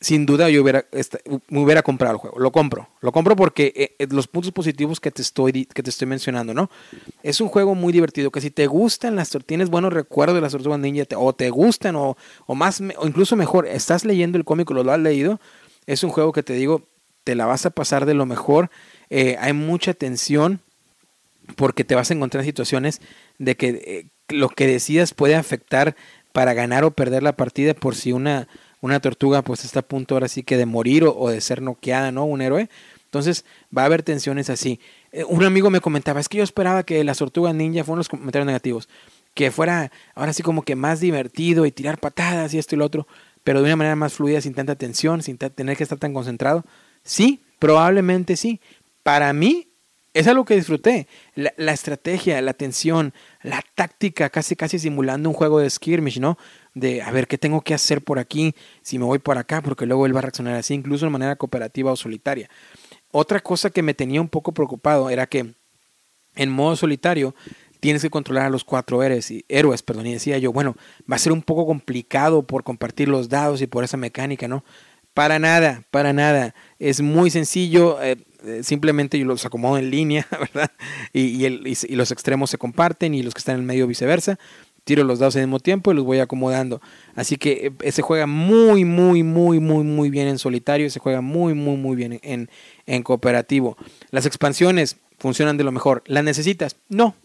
sin duda yo hubiera, me hubiera comprado el juego. Lo compro. Lo compro porque eh, eh, los puntos positivos que te, estoy, que te estoy mencionando, ¿no? Es un juego muy divertido que si te gustan las tienes buenos recuerdos de las tortugas ninja o te gustan o, o más o incluso mejor, estás leyendo el cómic lo has leído, es un juego que te digo, te la vas a pasar de lo mejor. Eh, hay mucha tensión porque te vas a encontrar en situaciones de que lo que decidas puede afectar para ganar o perder la partida por si una, una tortuga pues está a punto ahora sí que de morir o, de ser noqueada, ¿no? Un héroe. Entonces va a haber tensiones así. Eh, un amigo me comentaba, es que yo esperaba que las tortugas ninja fueran los comentarios negativos, que fuera ahora sí como que más divertido y tirar patadas y esto y lo otro, pero de una manera más fluida, sin tanta tensión, sin tener que estar tan concentrado. Sí, probablemente sí. Para mí es algo que disfruté. La, estrategia, la tensión, la táctica, casi casi simulando un juego de skirmish, ¿no? De a ver qué tengo que hacer por aquí, si me voy por acá, porque luego él va a reaccionar así, incluso de manera cooperativa o solitaria. Otra cosa que me tenía un poco preocupado era que en modo solitario tienes que controlar a los cuatro héroes, y, héroes, perdón, y decía yo, bueno, va a ser un poco complicado por compartir los dados y por esa mecánica, ¿no? Para nada, para nada. Es muy sencillo. Eh, eh, simplemente yo los acomodo en línea, ¿verdad? Y, y, los extremos se comparten y los que están en el medio viceversa. Tiro los dados al mismo tiempo y los voy acomodando. Así que eh, se juega muy, muy, muy, muy, muy bien en solitario. Se juega muy, muy, muy bien en, en cooperativo. Las expansiones funcionan de lo mejor. ¿Las necesitas? No.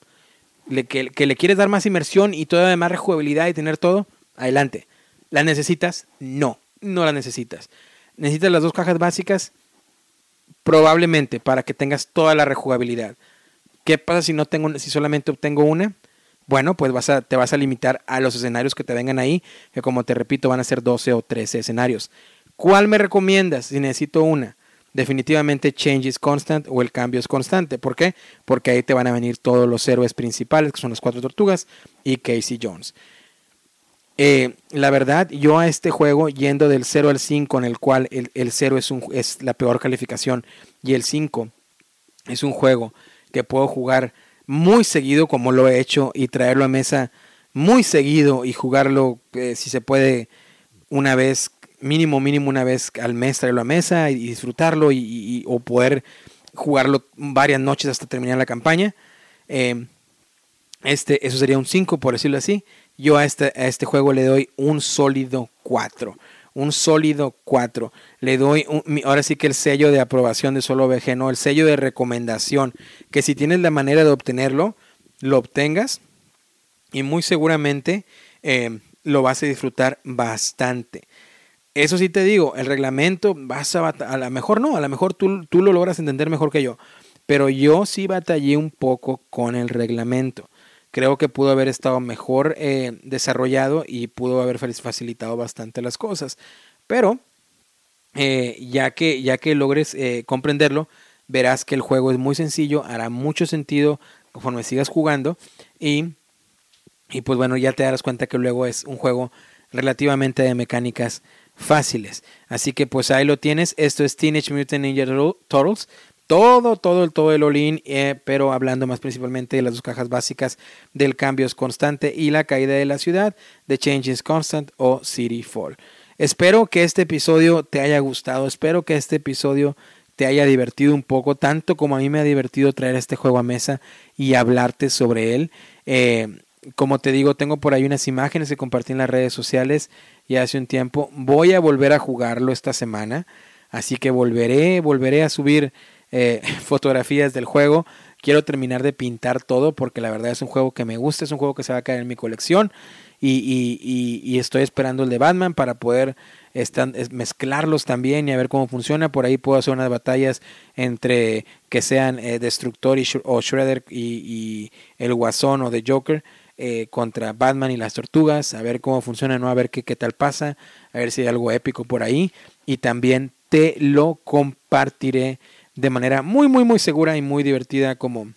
Que, que, le quieres dar más inmersión y todavía más rejugabilidad y tener todo, adelante. ¿Las necesitas? No, no las necesitas. ¿Necesitas las dos cajas básicas? Probablemente para que tengas toda la rejugabilidad. ¿Qué pasa si no tengo, si solamente obtengo una? Bueno, pues vas a, te vas a limitar a los escenarios que te vengan ahí, que como te repito van a ser 12 o 13 escenarios. ¿Cuál me recomiendas si necesito una? Definitivamente Change is Constant o el cambio es constante. ¿Por qué? Porque ahí te van a venir todos los héroes principales, que son las cuatro tortugas y Casey Jones. Eh, la verdad, yo a este juego, yendo del 0 al 5, en el cual el, 0 es, un, es la peor calificación y el 5 es un juego que puedo jugar muy seguido como lo he hecho y traerlo a mesa muy seguido y jugarlo eh, si se puede una vez, mínimo, mínimo una vez al mes traerlo a mesa y, disfrutarlo y, o poder jugarlo varias noches hasta terminar la campaña. Eh, este, eso sería un 5 por decirlo así yo a este, a este juego le doy un sólido 4. Un sólido 4. Le doy, ahora sí que el sello de aprobación de Solo VG, no, el sello de recomendación. Que si tienes la manera de obtenerlo, lo obtengas. Y muy seguramente eh, lo vas a disfrutar bastante. Eso sí te digo, el reglamento vas a a lo mejor no, a lo mejor tú, tú lo logras entender mejor que yo. Pero yo sí batallé un poco con el reglamento creo que pudo haber estado mejor eh, desarrollado y pudo haber facilitado bastante las cosas. Pero eh, ya, que, ya que logres eh, comprenderlo, verás que el juego es muy sencillo, hará mucho sentido conforme sigas jugando y, y pues bueno, ya te darás cuenta que luego es un juego relativamente de mecánicas fáciles. Así que pues ahí lo tienes. Esto es Teenage Mutant Ninja Turtles. Todo, todo, todo el all-in, eh, pero hablando más principalmente de las dos cajas básicas del cambio es constante y la caída de la ciudad, de Change is Constant o City Fall. Espero que este episodio te haya gustado, espero que este episodio te haya divertido un poco, tanto como a mí me ha divertido traer este juego a mesa y hablarte sobre él. Eh, como te digo, tengo por ahí unas imágenes que compartí en las redes sociales ya hace un tiempo. Voy a volver a jugarlo esta semana, así que volveré, volveré a subir eh, fotografías del juego. Quiero terminar de pintar todo porque la verdad es un juego que me gusta, es un juego que se va a caer en mi colección y, estoy esperando el de Batman para poder mezclarlos también y a ver cómo funciona. Por ahí puedo hacer unas batallas entre que sean eh, Destructor y, o Shredder y, el Guasón o The Joker. Eh, contra Batman y las tortugas, a ver cómo funciona, ¿no? a ver qué, qué tal pasa, a ver si hay algo épico por ahí. Y también te lo compartiré de manera muy, muy, muy segura y muy divertida como,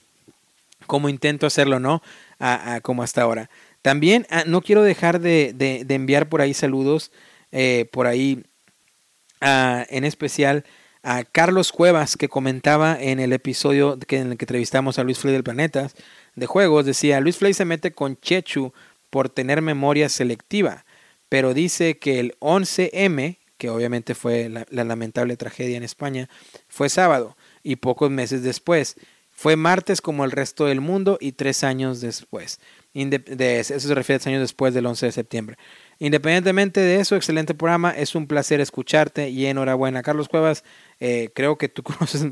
como intento hacerlo, ¿no? A, como hasta ahora. También ah, no quiero dejar de, de, enviar por ahí saludos, eh, por ahí en especial a Carlos Cuevas que comentaba en el episodio que, en el que entrevistamos a Luis Flay del Planeta de Juegos, decía, Luis Flay se mete con Chechu por tener memoria selectiva, pero dice que el 11M, que obviamente fue la, lamentable tragedia en España, fue sábado y pocos meses después. Fue martes como el resto del mundo y tres años después. de, eso se refiere a tres años después del 11 de septiembre. Independientemente de eso, excelente programa. Es un placer escucharte y enhorabuena. Carlos Cuevas, eh, creo que tú conoces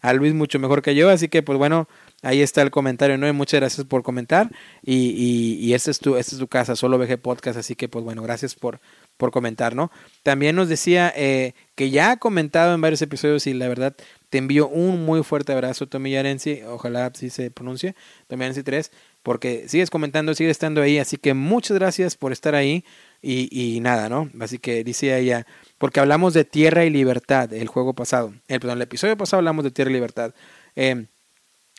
a Luis mucho mejor que yo, así que pues bueno, ahí está el comentario, ¿no? Y muchas gracias por comentar. Y, y, y esta es tu, esta es tu casa, solo VG Podcast, así que pues bueno, gracias por, por comentar, ¿no? También nos decía eh, que ya ha comentado en varios episodios y la verdad te envío un muy fuerte abrazo, Tommy Yarensi, ojalá así se pronuncie, Tommy Yarensi 3, porque sigues comentando, sigues estando ahí, así que muchas gracias por estar ahí y, y nada, ¿no? Así que dice ella, porque hablamos de Tierra y Libertad el juego pasado, el, perdón, el episodio pasado hablamos de Tierra y Libertad. Eh,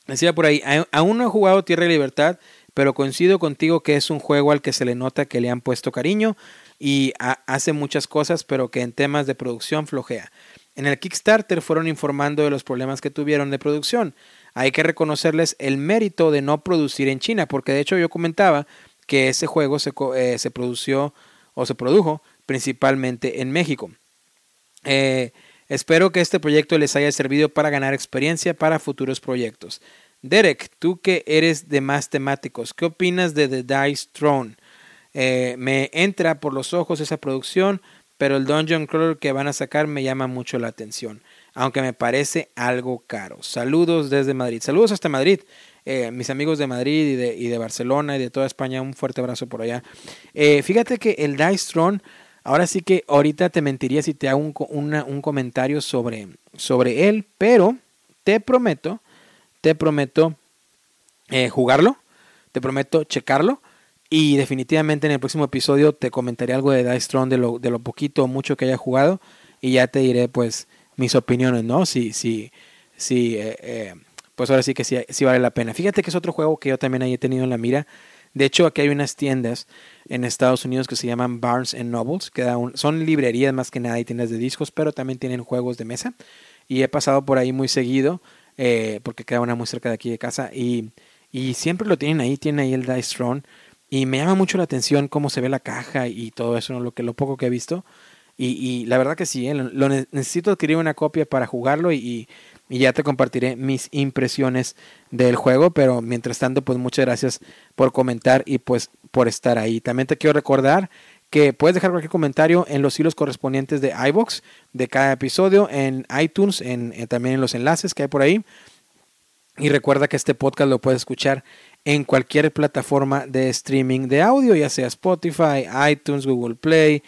decía por ahí, aún no he jugado Tierra y Libertad, pero coincido contigo que es un juego al que se le nota que le han puesto cariño y hace muchas cosas, pero que en temas de producción flojea. En el Kickstarter fueron informando de los problemas que tuvieron de producción. Hay que reconocerles el mérito de no producir en China, porque de hecho yo comentaba que ese juego se, eh, se produció o se produjo principalmente en México. Eh, espero que este proyecto les haya servido para ganar experiencia para futuros proyectos. Derek, tú que eres de más temáticos, ¿qué opinas de The Dice Throne? Eh, me entra por los ojos esa producción, pero el Dungeon Crawler que van a sacar me llama mucho la atención, aunque me parece algo caro. Saludos desde Madrid. Saludos hasta Madrid. Eh, mis amigos de Madrid y de, Barcelona y de toda España, un fuerte abrazo por allá. Eh, fíjate que el Dice Throne, ahora sí que ahorita te mentiría si te hago un, un comentario sobre, sobre él, pero te prometo, te prometo jugarlo, te prometo checarlo y definitivamente en el próximo episodio te comentaré algo de Dice Throne, de lo, de lo poquito o mucho que haya jugado, y ya te diré pues mis opiniones, ¿no? Si, si, si, eh, eh, pues ahora sí que sí, sí, vale la pena. Fíjate que es otro juego que yo también he tenido en la mira. De hecho, aquí hay unas tiendas en Estados Unidos que se llaman Barnes and Nobles, que son librerías más que nada y tiendas de discos, pero también tienen juegos de mesa. Y he pasado por ahí muy seguido, eh, porque queda una muy cerca de aquí de casa, y, y siempre lo tienen ahí, tienen ahí el Dice Throne. Y me llama mucho la atención cómo se ve la caja y todo eso, lo, que, lo poco que he visto. Y, y la verdad que sí, ¿eh? lo, necesito adquirir una copia para jugarlo y, ya te compartiré mis impresiones del juego. Pero mientras tanto, pues muchas gracias por comentar y pues por estar ahí. También te quiero recordar que puedes dejar cualquier comentario en los hilos correspondientes de iBox de cada episodio, en iTunes, en, también en los enlaces que hay por ahí. Y recuerda que este podcast lo puedes escuchar en cualquier plataforma de streaming de audio, ya sea Spotify, iTunes, Google Play,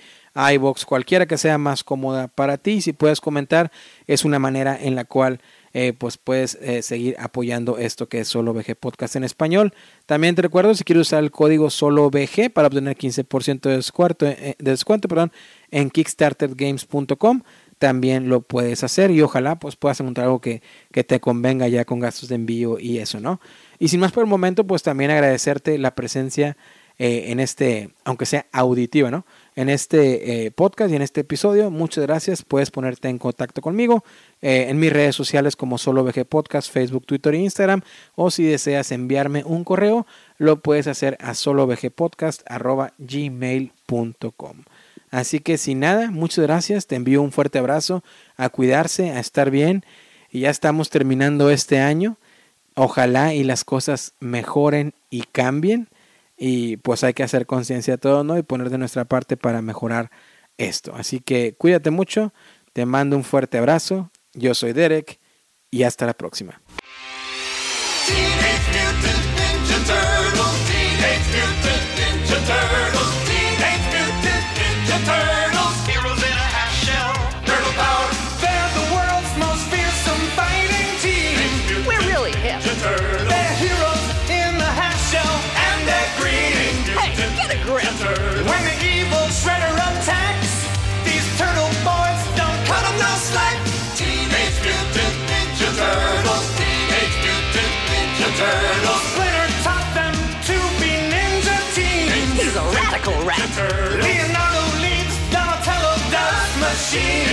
iBox, cualquiera que sea más cómoda para ti. Si puedes comentar, es una manera en la cual eh, pues puedes eh, seguir apoyando esto que es Solo VG Podcast en español. También te recuerdo, si quieres usar el código Solo VG para obtener 15% de descuento, eh, de descuento perdón, en kickstartergames.com, también lo puedes hacer y ojalá pues puedas encontrar algo que, que te convenga ya con gastos de envío y eso, ¿no? Y sin más por el momento, pues también agradecerte la presencia en este, aunque sea auditiva, ¿no? en este eh, podcast y en este episodio. Muchas gracias. Puedes ponerte en contacto conmigo eh, en mis redes sociales como Solo VG Podcast, Facebook, Twitter e Instagram. O si deseas enviarme un correo, lo puedes hacer a solovgpodcast.gmail.com. Así que sin nada, muchas gracias. Te envío un fuerte abrazo. A cuidarse, a estar bien. Y ya estamos terminando este año. Ojalá y las cosas mejoren y cambien y pues hay que hacer conciencia de todo, ¿no? Y poner de nuestra parte para mejorar esto. Así que cuídate mucho, te mando un fuerte abrazo, yo soy Derek y hasta la próxima. Michael Leonardo leads Donatello does machine.